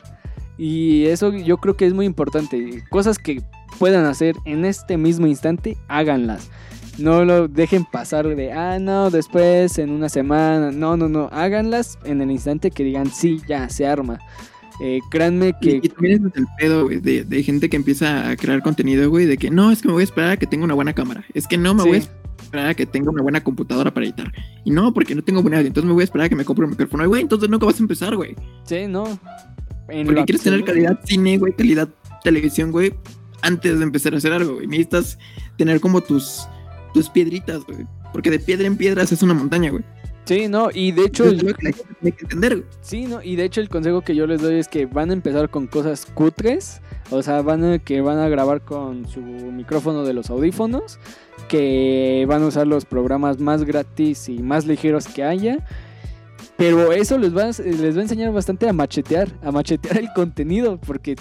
[SPEAKER 2] Y eso yo creo que es muy importante. Cosas que puedan hacer en este mismo instante, háganlas. No lo dejen pasar de, ah, no, después, en una semana. No, no, no. Háganlas en el instante que digan, sí, ya, se arma. Eh, créanme que...
[SPEAKER 3] y también es el pedo, güey, de, de gente que empieza a crear contenido, güey, de que no, es que me voy a esperar a que tenga una buena cámara. Es que no me
[SPEAKER 2] Sí.
[SPEAKER 3] voy a esperar a que tenga una buena computadora para editar. Y no, porque no tengo buena audio. Entonces me voy a esperar a que me compre un micrófono. Güey, entonces nunca vas a empezar, güey.
[SPEAKER 2] Sí, no. En
[SPEAKER 3] Porque quieres tener calidad cine, güey, calidad televisión, güey, antes de empezar a hacer algo, güey. Necesitas tener como tus, tus piedritas, güey. Porque de piedra en piedra haces una montaña, güey.
[SPEAKER 2] Sí, no, y de hecho... El-
[SPEAKER 3] es que la gente tiene que entender.
[SPEAKER 2] Sí, ¿no? Y de hecho el consejo que yo les doy es que van a empezar con cosas cutres. O sea, van a, que van a grabar con su micrófono de los audífonos. Que van a usar los programas más gratis y más ligeros que haya. Pero eso les va, a, les va a enseñar bastante a machetear. A machetear el contenido. Porque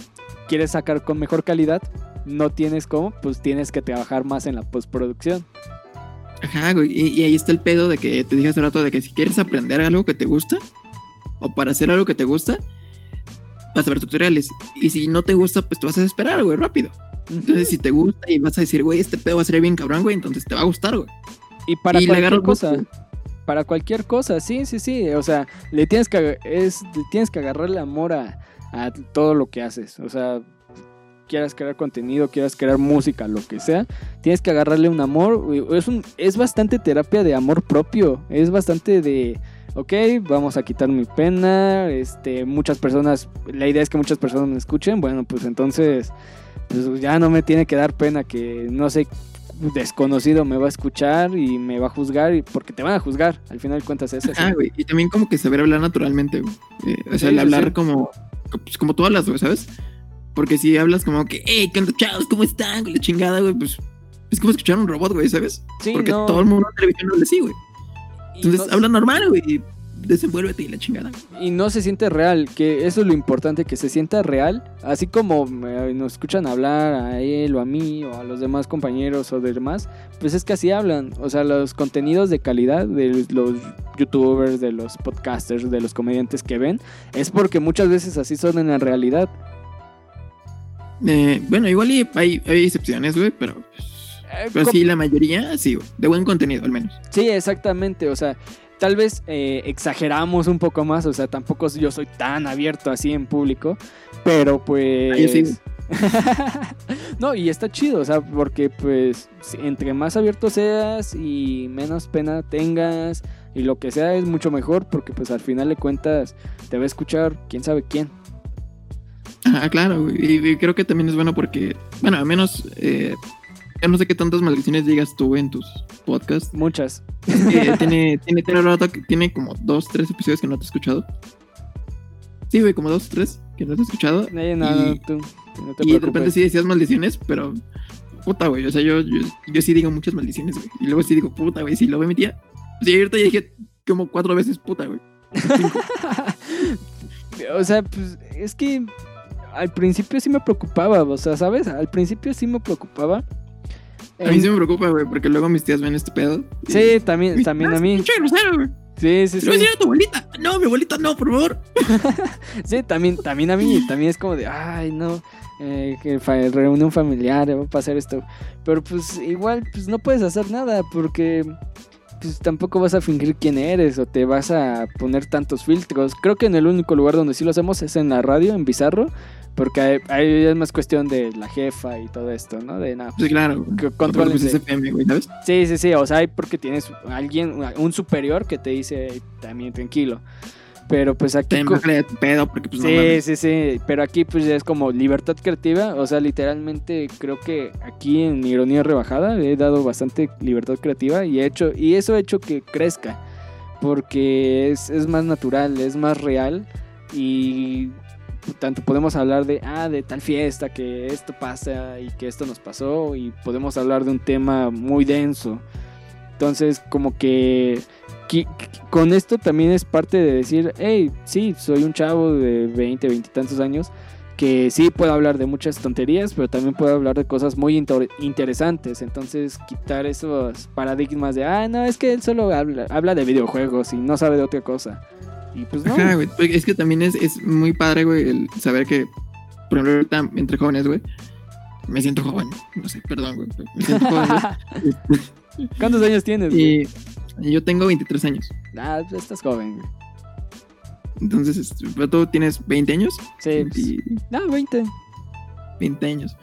[SPEAKER 2] quieres sacar con mejor calidad. No tienes cómo, pues tienes que trabajar más en la postproducción.
[SPEAKER 3] Ajá, güey. Y, y ahí está el pedo de que te dije hace rato de que si quieres aprender algo que te gusta, o para hacer algo que te gusta, vas a ver tutoriales. Y si no te gusta, pues te vas a desesperar, güey, rápido. Entonces, si te gusta y vas a decir, güey, este pedo va a ser bien cabrón, güey, entonces te va a gustar, güey.
[SPEAKER 2] Y para
[SPEAKER 3] y
[SPEAKER 2] cualquier cosa.
[SPEAKER 3] gusto.
[SPEAKER 2] Para cualquier cosa, sí, sí, sí. O sea, le tienes que, es, le tienes que agarrarle amor a, a todo lo que haces. O sea, quieras crear contenido, quieras crear música, lo que sea, tienes que agarrarle un amor. Es, un, es bastante terapia de amor propio. Es bastante de, ok, vamos a quitar mi pena. Este, muchas personas, la idea es que muchas personas me escuchen. Bueno, pues entonces, pues ya no me tiene que dar pena que no sé desconocido me va a escuchar y me va a juzgar y porque te van a juzgar al final de cuentas es así.
[SPEAKER 3] Ah, güey. Y también como que saber hablar naturalmente, güey. Eh, o sea,
[SPEAKER 2] Sí,
[SPEAKER 3] el hablar
[SPEAKER 2] sí.
[SPEAKER 3] como, pues, como hablas, güey, ¿sabes? Porque si hablas como que, hey, ¿qué onda, chavos? ¿Cómo están? Con la chingada, güey, pues es como escuchar a un robot, güey, ¿sabes?
[SPEAKER 2] Sí,
[SPEAKER 3] Porque
[SPEAKER 2] no,
[SPEAKER 3] todo el mundo en televisión habla así, güey.
[SPEAKER 2] y
[SPEAKER 3] Entonces
[SPEAKER 2] no-
[SPEAKER 3] habla normal, güey, y desenvuélvete y la chingada.
[SPEAKER 2] y no se siente real, que eso es lo importante, que se sienta real, así como eh, nos escuchan hablar a él o a mí o a los demás compañeros o demás, pues es que así hablan, o sea, los contenidos de calidad de los youtubers, de los podcasters, de los comediantes que ven, es porque muchas veces así son en la realidad.
[SPEAKER 3] Eh, bueno, igual hay, hay excepciones, güey, pero,
[SPEAKER 2] Eh,
[SPEAKER 3] pero sí, la mayoría, sí, güey. De buen contenido, al menos.
[SPEAKER 2] Sí, exactamente, o sea, tal vez eh, exageramos un poco más, o sea, tampoco yo soy tan abierto así en público, pero pues...
[SPEAKER 3] Ah, yo sí.
[SPEAKER 2] no, y está chido, o sea, porque pues entre más abierto seas y menos pena tengas y lo que sea es mucho mejor porque pues al final de cuentas te va a escuchar quién sabe quién.
[SPEAKER 3] Ah, claro, güey. Y, y creo que también es bueno porque, bueno, al menos, eh, yo no sé qué tantas maldiciones digas tú en tus podcasts.
[SPEAKER 2] Muchas.
[SPEAKER 3] Eh, tiene, tiene, tiene rato que- tiene como dos, tres episodios que no te he escuchado. Sí, güey, como dos o tres que no te he escuchado.
[SPEAKER 2] No,
[SPEAKER 3] y,
[SPEAKER 2] no, tú, no te
[SPEAKER 3] y de repente sí decías maldiciones, pero puta, güey. O sea, yo, yo, yo sí digo muchas maldiciones, güey. Y luego sí digo puta, güey. Si lo ve mi tía. Sí, ahorita ya dije como cuatro veces puta, güey.
[SPEAKER 2] O sea, pues es que al principio sí me preocupaba, o sea, ¿sabes? Al principio sí me preocupaba.
[SPEAKER 3] A mí sí me preocupa, güey, porque luego mis tías ven este pedo. y-
[SPEAKER 2] Sí, también, también a mí.
[SPEAKER 3] Grosero, güey.
[SPEAKER 2] Sí, sí,
[SPEAKER 3] lo voy a
[SPEAKER 2] sí.
[SPEAKER 3] decir a tu abuelita. No, mi abuelita no, por favor.
[SPEAKER 2] Sí, también, también a mí. También es como de, ay, no, eh, que fa- reunión familiar, va a pasar esto. Pero pues igual, pues no puedes hacer nada porque pues tampoco vas a fingir quién eres o te vas a poner tantos filtros. Creo que en el único lugar donde sí lo hacemos es en la radio, en Bizarro, porque ahí, es más cuestión de la jefa y todo esto, ¿no? De nada.
[SPEAKER 3] Sí, claro.
[SPEAKER 2] controlen
[SPEAKER 3] pues.
[SPEAKER 2] Sí, sí, sí, o sea, hay porque tienes alguien, un superior que te dice también tranquilo. Pero pues aquí...
[SPEAKER 3] Tu pedo, porque pues
[SPEAKER 2] Sí, sí, sí, pero aquí pues ya es como libertad creativa, o sea, literalmente creo que aquí en ironía rebajada he dado bastante libertad creativa y he hecho y eso ha hecho que crezca, porque es, es más natural, es más real y tanto podemos hablar de ah de tal fiesta que esto pasa y que esto nos pasó y podemos hablar de un tema muy denso. Entonces, como que con esto también es parte de decir, hey, sí, soy un chavo de 20, 20 y tantos años que sí puedo hablar de muchas tonterías, pero también puedo hablar de cosas muy inter- interesantes. Entonces, quitar esos paradigmas de, ah, no, es que él solo habla, habla de videojuegos y no sabe de otra cosa. Y pues no.
[SPEAKER 3] Ajá, güey. Es que también es, es muy padre, güey, el saber que, por ejemplo, entre jóvenes, güey, me siento joven. No sé, perdón, güey. Me siento joven.
[SPEAKER 2] ¿Cuántos años tienes?
[SPEAKER 3] Y yo tengo 23 años.
[SPEAKER 2] Ah, pues estás joven.
[SPEAKER 3] Entonces, este, pero tú tienes 20 años.
[SPEAKER 2] Sí, pues,
[SPEAKER 3] Y
[SPEAKER 2] no, 20.
[SPEAKER 3] 20 años.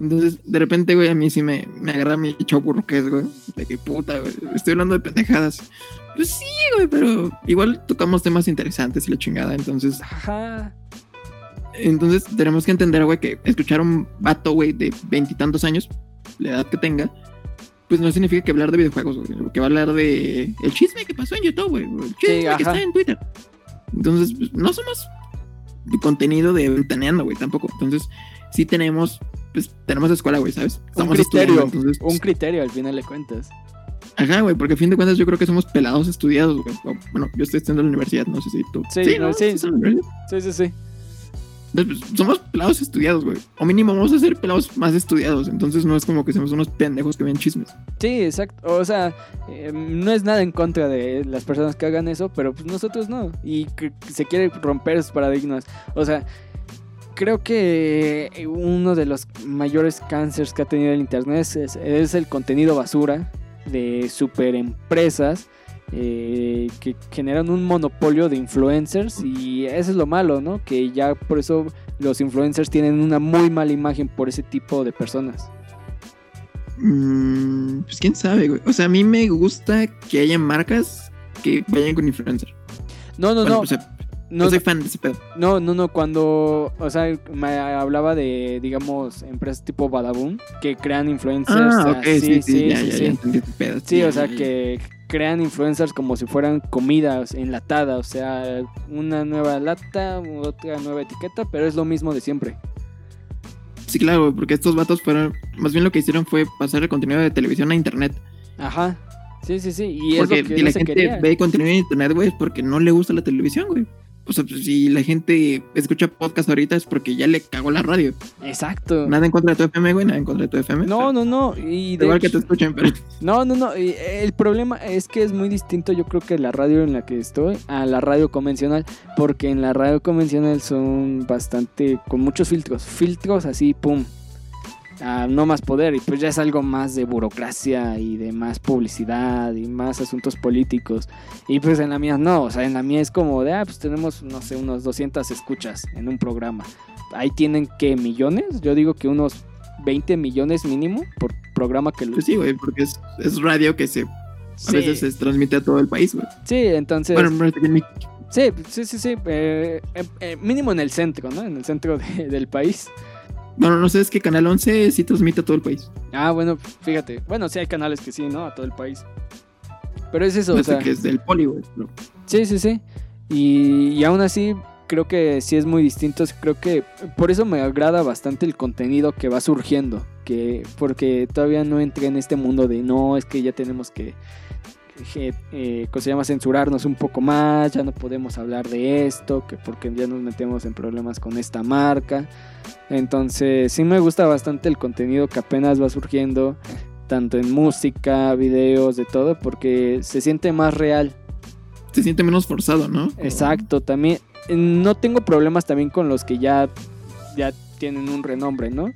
[SPEAKER 3] Entonces, de repente, güey, a mí sí me, me agarra mi choco que es, güey. De que puta, güey. Estoy hablando de pendejadas. Pues sí, güey, pero igual tocamos temas interesantes y la chingada. Entonces,
[SPEAKER 2] Ajá.
[SPEAKER 3] entonces tenemos que entender, güey, que escuchar a un vato, güey, de veintitantos años, la edad que tenga, pues no significa que hablar de videojuegos, güey. Que va a hablar de el chisme que pasó en YouTube, güey. El chisme
[SPEAKER 2] Sí,
[SPEAKER 3] que está en Twitter. Entonces, pues, no somos de contenido de ventaneando, güey, tampoco. Entonces, sí tenemos, pues, tenemos escuela, güey, ¿sabes?
[SPEAKER 2] Un criterio.
[SPEAKER 3] entonces,
[SPEAKER 2] Un criterio al final de cuentas.
[SPEAKER 3] Ajá, güey, porque a fin de cuentas yo creo que somos pelados estudiados, güey. O, Bueno, yo estoy estudiando en la universidad, no sé si tú.
[SPEAKER 2] Sí. Sí, sí, sí.
[SPEAKER 3] Entonces, pues, somos pelados estudiados, güey. O mínimo vamos a ser pelados más estudiados. Entonces no es como que seamos unos pendejos que ven chismes.
[SPEAKER 2] Sí, exacto. O sea, eh, no es nada en contra de las personas que hagan eso, pero pues nosotros no. Y que se quiere romper esos paradigmas. O sea, creo que uno de los mayores cánceres que ha tenido el Internet es- es el contenido basura de super empresas eh, que generan un monopolio de influencers y eso es lo malo, ¿no? Que ya por eso los influencers tienen una muy mala imagen por ese tipo de personas.
[SPEAKER 3] Mm, pues quién sabe, güey. O sea, a mí me gusta que haya marcas que vayan con influencer.
[SPEAKER 2] No, no,
[SPEAKER 3] Bueno,
[SPEAKER 2] no.
[SPEAKER 3] o sea,
[SPEAKER 2] no,
[SPEAKER 3] soy fan de ese pedo.
[SPEAKER 2] No, no, no, cuando, o sea, me hablaba de, digamos, empresas tipo Badaboom, que crean influencers.
[SPEAKER 3] Ah, ok, sí, sí,
[SPEAKER 2] sí,
[SPEAKER 3] ya,
[SPEAKER 2] sí.
[SPEAKER 3] ya pedo.
[SPEAKER 2] Sí, o sea, que crean influencers como si fueran comidas enlatadas, o sea, una nueva lata, otra nueva etiqueta, pero es lo mismo de siempre.
[SPEAKER 3] Sí, claro, porque estos vatos fueron. Más bien lo que hicieron fue pasar el contenido de televisión a internet.
[SPEAKER 2] Ajá. Sí, sí, sí, y es
[SPEAKER 3] porque
[SPEAKER 2] lo que no
[SPEAKER 3] la
[SPEAKER 2] se
[SPEAKER 3] gente
[SPEAKER 2] quería.
[SPEAKER 3] ve contenido en internet, güey, es porque no le gusta la televisión, güey. O sea, pues, si la gente escucha podcast ahorita es porque ya le cagó la radio.
[SPEAKER 2] Exacto.
[SPEAKER 3] Nada en contra de tu FM, güey, nada en contra de tu FM.
[SPEAKER 2] No, no, no, y de
[SPEAKER 3] Igual que te escuchen, pero.
[SPEAKER 2] No, no, no. y El problema es que es muy distinto, yo creo que la radio en la que estoy a la radio convencional, porque en la radio convencional son bastante con muchos filtros, filtros así, pum, a no más poder y pues ya es algo más de burocracia y de más publicidad y más asuntos políticos y pues en la mía no, o sea, en la mía es como de, ah, pues tenemos, no sé, unos 200 escuchas en un programa. Ahí tienen que millones, yo digo que unos 20 millones mínimo por programa que lo
[SPEAKER 3] Pues sí, güey, porque es, es radio que se, a veces se transmite a todo el país, güey.
[SPEAKER 2] Sí, entonces.
[SPEAKER 3] Bueno,
[SPEAKER 2] sí, sí, sí, sí. eh, eh, eh, mínimo en el centro, ¿no? En el centro de- del país.
[SPEAKER 3] Bueno, no sé, es que Canal 11 sí transmite a todo el país.
[SPEAKER 2] Ah, bueno, fíjate. Bueno, sí hay canales que sí, ¿no? A todo el país. Pero es eso,
[SPEAKER 3] No
[SPEAKER 2] o sea.
[SPEAKER 3] que es del güey. pero-
[SPEAKER 2] Sí, sí, sí. Y, y aún así, creo que sí es muy distinto. Creo que por eso me agrada bastante el contenido que va surgiendo. Que, porque todavía no entré en este mundo de no, es que ya tenemos que, eh, ¿cómo se llama? censurarnos un poco más, ya no podemos hablar de esto, que porque ya nos metemos en problemas con esta marca. Entonces, sí me gusta bastante el contenido que apenas va surgiendo, tanto en música, videos, de todo, porque se siente más real.
[SPEAKER 3] Se siente menos forzado, ¿no?
[SPEAKER 2] Exacto, también no tengo problemas también con los que ya, ya tienen un renombre, ¿no?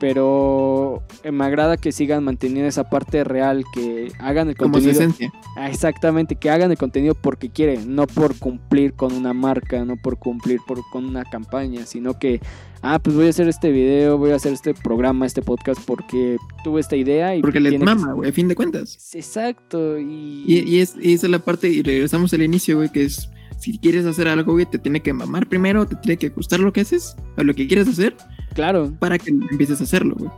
[SPEAKER 2] Pero me agrada que sigan manteniendo esa parte real, que hagan el
[SPEAKER 3] Como su
[SPEAKER 2] contenido.
[SPEAKER 3] esencia.
[SPEAKER 2] Ah, Exactamente, que hagan el contenido porque quieren, no por cumplir con una marca, no por cumplir por, con una campaña, sino que, ah, pues voy a hacer este video, voy a hacer este programa, este podcast porque tuve esta idea y
[SPEAKER 3] Porque les mama, güey, a fin de cuentas.
[SPEAKER 2] Exacto, y,
[SPEAKER 3] Y, y es, y esa es la parte, y regresamos al inicio, güey, que es, si quieres hacer algo, güey, te tiene que mamar primero, te tiene que gustar lo que haces, o lo que quieres hacer,
[SPEAKER 2] claro,
[SPEAKER 3] para que empieces a hacerlo, güey.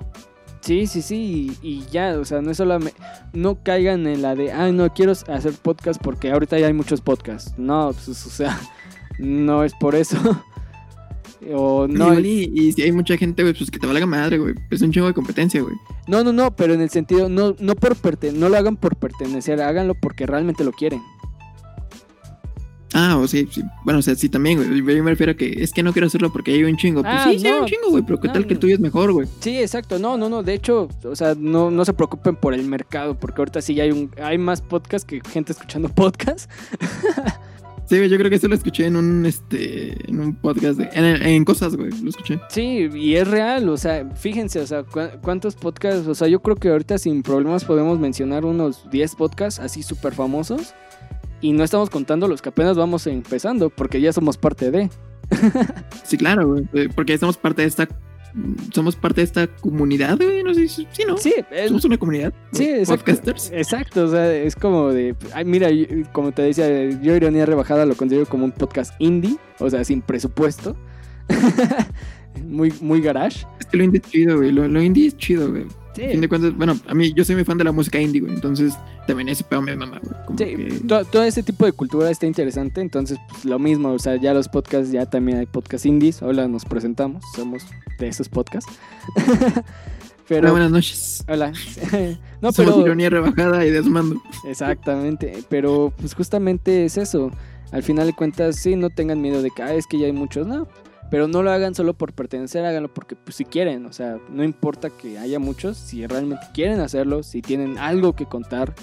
[SPEAKER 2] sí, sí, sí, y, y ya, o sea, no es solamente, no caigan en la de, ay, no quiero hacer podcast porque ahorita ya hay muchos podcasts, no, pues, o sea, no es por eso, o no,
[SPEAKER 3] y, y si hay mucha gente, güey, pues que te valga madre, güey. Es un chingo de competencia, güey.
[SPEAKER 2] No, no, no, pero en el sentido, no, no por perte no lo hagan por pertenecer, háganlo porque realmente lo quieren.
[SPEAKER 3] Ah, o sí, sí. Bueno, o sea, sí también, güey. Yo me refiero a que es que no quiero hacerlo porque hay un chingo. Pues
[SPEAKER 2] Ah,
[SPEAKER 3] sí, hay un chingo, güey, pero qué
[SPEAKER 2] No,
[SPEAKER 3] tal que el tuyo es mejor, güey.
[SPEAKER 2] Sí, exacto, no, no, no, de hecho, o sea, no, no se preocupen por el mercado, porque ahorita sí ya hay un, hay más podcast que gente escuchando podcast.
[SPEAKER 3] Sí, yo creo que eso lo escuché en un, este, en un podcast, de, en, en cosas, güey, lo escuché.
[SPEAKER 2] Sí, y es real, o sea, fíjense, o sea, cu- cuántos podcasts, o sea, yo creo que ahorita sin problemas podemos mencionar unos 10 podcasts así súper famosos. Y no estamos contando los que apenas vamos empezando, porque ya somos parte de.
[SPEAKER 3] Sí, claro, güey, eh, porque somos parte de esta, somos parte de esta comunidad, güey, no sé, si- sí, ¿no?
[SPEAKER 2] Sí,
[SPEAKER 3] Somos una comunidad.
[SPEAKER 2] Sí, exacto.
[SPEAKER 3] Podcasters.
[SPEAKER 2] Exacto, o sea, es como de, ay, mira, como te decía, yo Ironía Rebajada lo considero como un podcast indie, o sea, sin presupuesto. muy, muy garage.
[SPEAKER 3] Es que lo indie es chido, güey. Lo, lo indie es chido, güey.
[SPEAKER 2] Sí,
[SPEAKER 3] A fin de cuentas, bueno, a mí, yo soy muy fan de la música indie, güey. Entonces, también ese pedo me mama, güey. Como
[SPEAKER 2] sí,
[SPEAKER 3] que-
[SPEAKER 2] todo ese tipo de cultura está interesante, entonces pues, lo mismo, o sea, ya los podcasts, ya también hay podcasts indies, hola, nos presentamos, somos de esos podcasts.
[SPEAKER 3] Hola,
[SPEAKER 2] Pero,
[SPEAKER 3] buenas noches.
[SPEAKER 2] hola. no,
[SPEAKER 3] Somos
[SPEAKER 2] pero...
[SPEAKER 3] ironía rebajada y desmando.
[SPEAKER 2] Exactamente, pero pues justamente es eso. Al final de cuentas, sí, no tengan miedo de que, ah, es que ya hay muchos, no. Pero no lo hagan solo por pertenecer, háganlo porque pues si quieren, o sea, no importa que haya muchos, si realmente quieren hacerlo, si tienen algo que contar,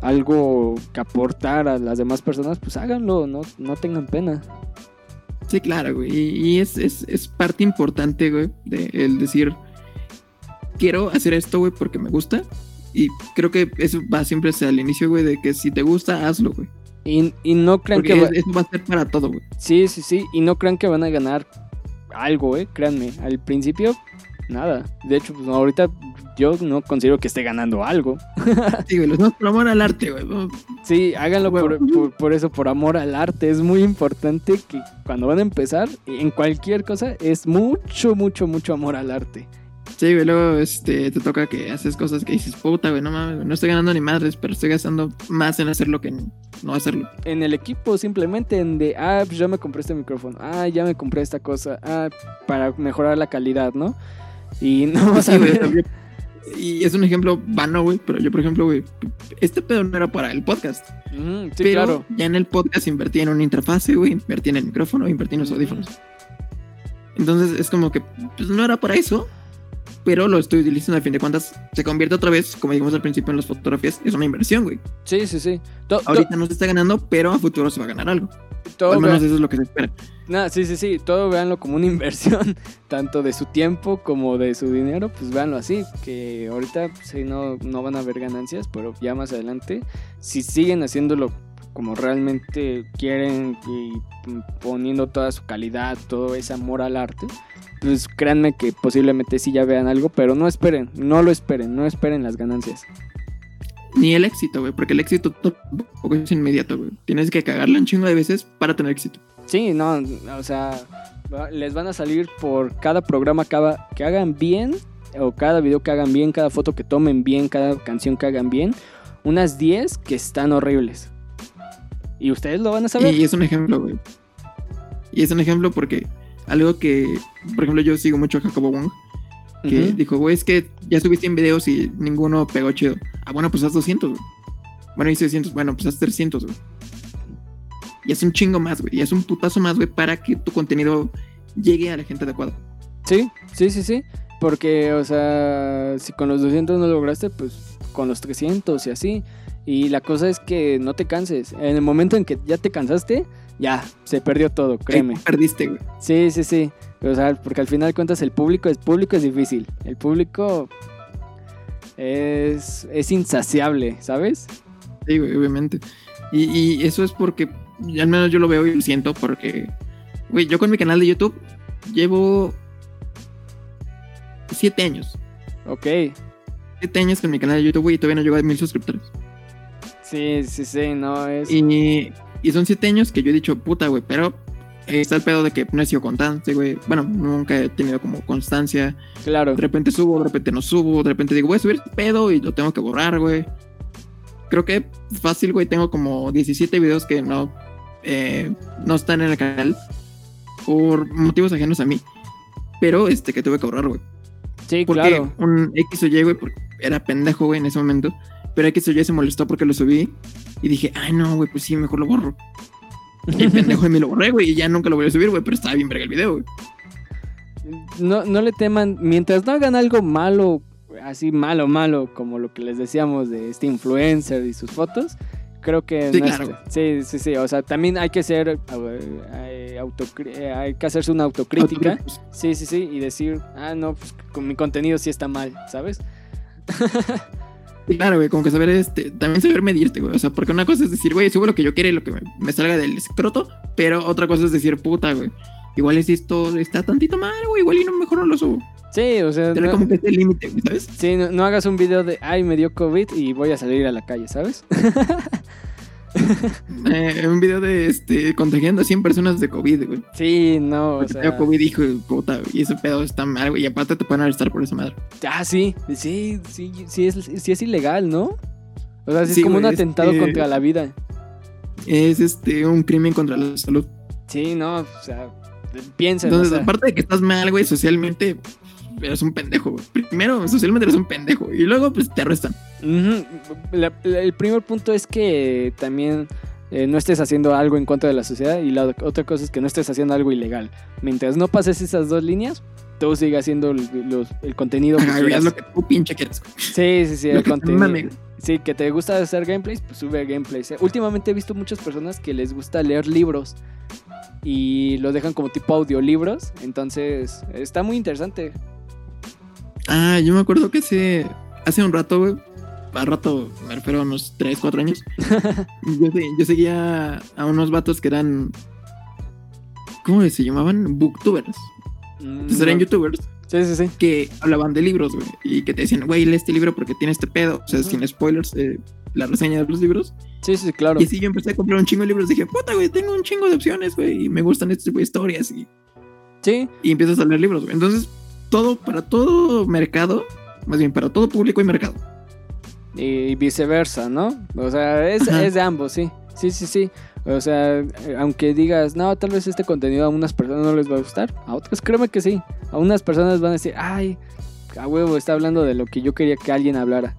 [SPEAKER 2] algo que aportar a las demás personas, pues háganlo, no, no tengan pena.
[SPEAKER 3] Sí, claro, güey. Y, es, es, es parte importante, güey, de el decir, quiero hacer esto, güey, porque me gusta. Y creo que eso va siempre hacia el inicio, güey, de que si te gusta, hazlo, güey.
[SPEAKER 2] Y, y no crean
[SPEAKER 3] Porque
[SPEAKER 2] que... va-
[SPEAKER 3] eso va a ser para todo, güey.
[SPEAKER 2] Sí, sí, sí, y no crean que van a ganar algo, eh, créanme. Al principio, nada. De hecho, pues ahorita yo no considero que esté ganando algo.
[SPEAKER 3] Sí, güey, los dos por amor al arte, güey. ¿no?
[SPEAKER 2] Sí, háganlo por,
[SPEAKER 3] Huevo.
[SPEAKER 2] por- por eso, por amor al arte. Es muy importante que cuando van a empezar, en cualquier cosa, es mucho, mucho, mucho amor al arte.
[SPEAKER 3] Sí, güey, luego este, te toca que haces cosas que dices, puta, güey, no mames, no estoy ganando ni madres, pero estoy gastando más en hacerlo que en no hacerlo.
[SPEAKER 2] En el equipo, simplemente en de, ah, pues ya me compré este micrófono, ah, ya me compré esta cosa, ah, para mejorar la calidad, ¿no? Y no vas
[SPEAKER 3] Sí,
[SPEAKER 2] a ver.
[SPEAKER 3] y es un ejemplo vano, güey, pero yo, por ejemplo, güey, este pedo no era para el podcast.
[SPEAKER 2] Sí,
[SPEAKER 3] pero
[SPEAKER 2] claro.
[SPEAKER 3] ya en el podcast invertí en una interfase, güey, invertí en el micrófono, invertí en los audífonos. Entonces es como que pues, no era para eso, pero lo estoy utilizando a fin de cuentas. Se convierte otra vez, como dijimos al principio en las fotografías, es una inversión, güey.
[SPEAKER 2] Sí, sí, sí. To-
[SPEAKER 3] Ahorita no se está ganando, pero a futuro se va a ganar algo.
[SPEAKER 2] todo
[SPEAKER 3] al menos eso es lo que se espera.
[SPEAKER 2] Nah, sí, sí, sí. Todo véanlo como una inversión, tanto de su tiempo como de su dinero, pues véanlo así. Que ahorita pues, sí, no, no van a haber ganancias, pero ya más adelante, si siguen haciéndolo como realmente quieren y poniendo toda su calidad, todo ese amor al arte, pues créanme que posiblemente sí ya vean algo, pero no esperen, no lo esperen, no esperen las ganancias.
[SPEAKER 3] Ni el éxito, güey, porque el éxito tampoco es inmediato, güey. Tienes que cagarla un chingo de veces para tener éxito.
[SPEAKER 2] Sí, no, o sea, les van a salir por cada programa cada- que hagan bien, o cada video que hagan bien, cada foto que tomen bien, cada canción que hagan bien, unas 10 que están horribles. Y ustedes lo van a saber.
[SPEAKER 3] Y es un ejemplo, güey. Y es un ejemplo porque algo que, por ejemplo, yo sigo mucho a Jacobo Wong, que dijo, güey, es que ya subiste 100 videos y ninguno pegó chido. Ah, bueno, pues haz 200, güey. Bueno, hice 200, bueno, pues haz 300, güey. Y es un chingo más, güey. Y es un putazo más, güey, para que tu contenido llegue a la gente adecuada.
[SPEAKER 2] Sí, sí, sí, sí. Porque, o sea, si con los 200 no lograste, pues con los 300 y así. Y la cosa es que no te canses. En el momento en que ya te cansaste, ya, se perdió todo, créeme.
[SPEAKER 3] Ahí perdiste, güey.
[SPEAKER 2] Sí, sí, sí. O sea, porque al final de cuentas el público, el público es difícil. El público es, es insaciable, ¿sabes?
[SPEAKER 3] Sí, güey, obviamente. Y, y eso es porque, al menos yo lo veo y lo siento, porque, güey, yo con mi canal de YouTube llevo siete años.
[SPEAKER 2] Ok.
[SPEAKER 3] Siete años con mi canal de YouTube, güey, y todavía no llego a mil suscriptores.
[SPEAKER 2] Sí, sí, sí, no es...
[SPEAKER 3] Y, y son siete años que yo he dicho, puta, güey, pero está el pedo de que no he sido constante, güey. Bueno, nunca he tenido como constancia.
[SPEAKER 2] Claro.
[SPEAKER 3] De repente subo, de repente no subo, de repente digo, voy a subir este pedo y lo tengo que borrar, güey. Creo que fácil, güey, tengo como 17 videos que no, eh, no están en el canal por motivos ajenos a mí. Pero este que tuve que borrar, güey.
[SPEAKER 2] Sí,
[SPEAKER 3] Porque
[SPEAKER 2] claro.
[SPEAKER 3] un X o Y, güey, porque era pendejo, güey, en ese momento. Pero X o Y se molestó porque lo subí. Y dije, ay, no, güey, pues sí, mejor lo borro. Y el pendejo y me lo borré, güey, y ya nunca lo voy a subir, güey, pero estaba bien verga el video, güey.
[SPEAKER 2] No, no le teman, mientras no hagan algo malo, así malo, malo, como lo que les decíamos de este influencer y sus fotos, creo que
[SPEAKER 3] Sí,
[SPEAKER 2] no
[SPEAKER 3] claro.
[SPEAKER 2] sí, sí, sí, o sea, también hay que ser, eh, hay que hacerse una autocrítica, sí, sí, sí, y decir, ah, no, pues con mi contenido sí está mal, ¿sabes?
[SPEAKER 3] Claro, güey, como que saber, este, también saber medirte, güey. O sea, porque una cosa es decir, güey, subo lo que yo quiera y lo que me, me salga del escroto, pero otra cosa es decir, puta, güey. Igual es esto, está tantito mal, güey, igual y no, mejor no lo subo.
[SPEAKER 2] Sí, o sea,
[SPEAKER 3] Tener
[SPEAKER 2] no,
[SPEAKER 3] como que este límite, ¿sabes?
[SPEAKER 2] sí, no, no hagas un video de, ay, me dio COVID y voy a salir a la calle, ¿sabes?
[SPEAKER 3] Eh, un video de, este, contagiando a 100 personas de COVID, güey.
[SPEAKER 2] Sí, no, o
[SPEAKER 3] Porque
[SPEAKER 2] sea...
[SPEAKER 3] COVID, hijo de puta, y ese pedo está mal, güey, y aparte te pueden arrestar por esa madre.
[SPEAKER 2] Ah, sí, sí, sí, sí es, sí es ilegal, ¿no? O sea, sí,
[SPEAKER 3] Sí,
[SPEAKER 2] es como un atentado
[SPEAKER 3] este-
[SPEAKER 2] contra la vida.
[SPEAKER 3] Es, este, un crimen contra la salud.
[SPEAKER 2] Sí, no, o sea, piensen,
[SPEAKER 3] Entonces,
[SPEAKER 2] o sea,
[SPEAKER 3] aparte de que estás mal, güey, socialmente eres un pendejo. Primero, socialmente eres un pendejo, y luego, pues, te arrestan.
[SPEAKER 2] ujú, la- la- el primer punto es que también eh, no estés haciendo algo en contra de la sociedad y la otra cosa es que no estés haciendo algo ilegal. Mientras no pases esas dos líneas, tú sigas haciendo el, los- el contenido que
[SPEAKER 3] Ajá, lo tú pinche quieres.
[SPEAKER 2] Sí, sí, sí, el
[SPEAKER 3] que te
[SPEAKER 2] contenido. Sí, que te gusta hacer gameplays, pues sube gameplays. Eh, Últimamente he visto muchas personas que les gusta leer libros y los dejan como tipo audiolibros. Entonces, está muy interesante.
[SPEAKER 3] Ah, yo me acuerdo que hace, hace un rato, güey. A rato, me refiero a unos 3, 4 años. yo, se- yo seguía a unos vatos que eran. ¿Cómo se llamaban? Booktubers.
[SPEAKER 2] Mm,
[SPEAKER 3] Entonces eran
[SPEAKER 2] no.
[SPEAKER 3] youtubers
[SPEAKER 2] Sí, sí, sí.
[SPEAKER 3] que hablaban de libros, güey. Y que te decían, güey, lee este libro porque tiene este pedo. O sea, sin spoilers, eh, la reseña de los libros.
[SPEAKER 2] Sí, sí, claro.
[SPEAKER 3] Y así yo empecé a comprar un chingo de libros. Dije, puta, güey, tengo un chingo de opciones, güey. Y me gustan este tipo de historias. Y,
[SPEAKER 2] Sí,
[SPEAKER 3] y empiezas a leer libros, güey. Entonces, todo, para todo mercado, más bien para todo público y mercado.
[SPEAKER 2] y viceversa, ¿no? O sea, es, es de ambos, sí. Sí, sí, sí. O sea, aunque digas, no, tal vez este contenido a unas personas no les va a gustar, a otras créeme que sí. A unas personas van a decir, ay, a huevo, está hablando de lo que yo quería que alguien hablara.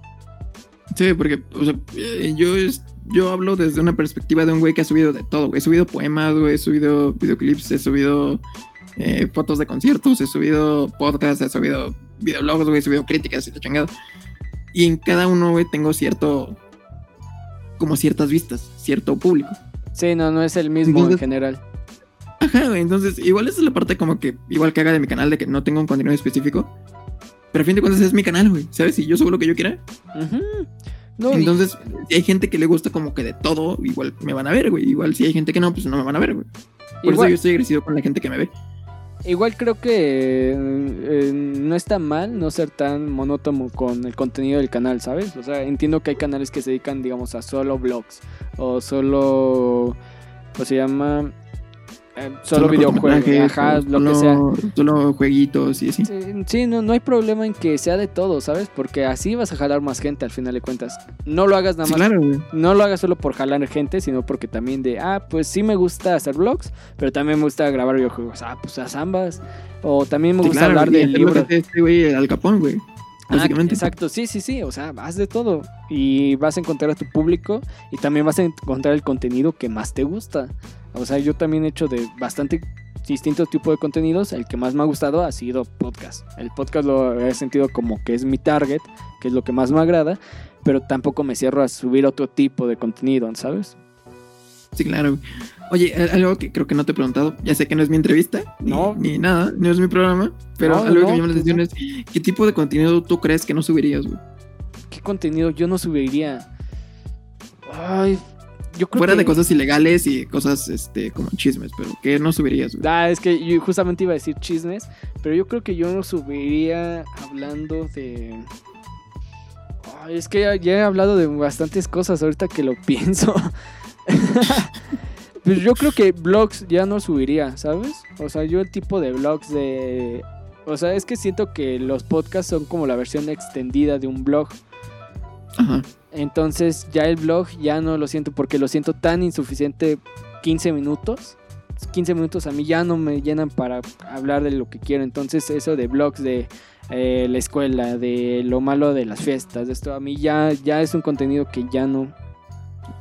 [SPEAKER 3] Sí, porque, o sea, eh, yo, es, yo hablo desde una perspectiva de un güey que ha subido de todo. He subido poemas, güey, he subido videoclips, he subido eh, fotos de conciertos, he subido podcasts, he subido videoblogs, güey, he subido críticas y la chingada. Y en cada uno, güey, tengo cierto, como ciertas vistas, cierto público.
[SPEAKER 2] Sí, no, no es el mismo en
[SPEAKER 3] Entonces-
[SPEAKER 2] general.
[SPEAKER 3] Ajá, güey, entonces, igual esa es la parte como que, igual que haga de mi canal, de que no tengo un contenido específico. Pero a fin de cuentas es mi canal, güey, ¿sabes? Si yo subo lo que yo quiera,
[SPEAKER 2] Ujú. No, y-
[SPEAKER 3] Entonces, si hay gente que le gusta como que de todo, igual me van a ver, güey. Igual si hay gente que no, pues no me van a ver, güey. Por
[SPEAKER 2] igual,
[SPEAKER 3] eso yo estoy agresivo con la gente que me ve.
[SPEAKER 2] Igual creo que eh, no está mal no ser tan monótono con el contenido del canal, ¿sabes? O sea, entiendo que hay canales que se dedican, digamos, a solo vlogs o solo, ¿cómo se llama? Eh, solo, videojuegos, ajá, lo que sea.
[SPEAKER 3] Solo jueguitos y así.
[SPEAKER 2] Sí, sí, no, no hay problema en que sea de todo, ¿sabes? Porque así vas a jalar más gente al final de cuentas. No lo hagas nada
[SPEAKER 3] Sí,
[SPEAKER 2] más.
[SPEAKER 3] claro, güey.
[SPEAKER 2] No lo hagas solo por jalar gente, sino porque también de, ah, pues sí me gusta hacer vlogs, pero también me gusta grabar videojuegos. Ah, pues haz ambas. O también me
[SPEAKER 3] Sí,
[SPEAKER 2] gusta
[SPEAKER 3] claro,
[SPEAKER 2] hablar
[SPEAKER 3] güey,
[SPEAKER 2] del
[SPEAKER 3] es lo que
[SPEAKER 2] libro.
[SPEAKER 3] hace Este güey, Al Capón, güey.
[SPEAKER 2] Ah,
[SPEAKER 3] Básicamente.
[SPEAKER 2] exacto, sí, sí, sí. O sea, haz de todo. Y vas a encontrar a tu público y también vas a encontrar el contenido que más te gusta. O sea, yo también he hecho de bastante distintos tipos de contenidos. El que más me ha gustado ha sido podcast. El podcast lo he sentido como que es mi target, que es lo que más me agrada. Pero tampoco me cierro a subir otro tipo de contenido, ¿sabes?
[SPEAKER 3] Sí, claro. Oye, algo que creo que no te he preguntado. Ya sé que no es mi entrevista,
[SPEAKER 2] No.
[SPEAKER 3] ni nada, no es mi programa. Pero
[SPEAKER 2] No,
[SPEAKER 3] algo
[SPEAKER 2] no,
[SPEAKER 3] que me llama la
[SPEAKER 2] pues
[SPEAKER 3] atención es: ¿qué tipo de contenido tú crees que no subirías, güey?
[SPEAKER 2] ¿Qué contenido yo no subiría? Ay, yo creo
[SPEAKER 3] Fuera
[SPEAKER 2] que...
[SPEAKER 3] de cosas ilegales y cosas este como chismes, pero ¿qué no subirías, güey?
[SPEAKER 2] Ah, es que yo justamente iba a decir chismes, pero yo creo que yo no subiría hablando de... Es que ya, ya he hablado de bastantes cosas ahorita que lo pienso. pues yo creo que vlogs ya no subiría, ¿sabes? O sea, yo el tipo de vlogs de... O sea, es que siento que los podcasts son como la versión extendida de un blog.
[SPEAKER 3] Ajá.
[SPEAKER 2] Entonces ya el blog ya no lo siento porque lo siento tan insuficiente 15 minutos. 15 minutos a mí ya no me llenan para hablar de lo que quiero. Entonces eso de blogs de eh, la escuela, de lo malo de las fiestas, de esto a mí ya, ya es un contenido que ya no...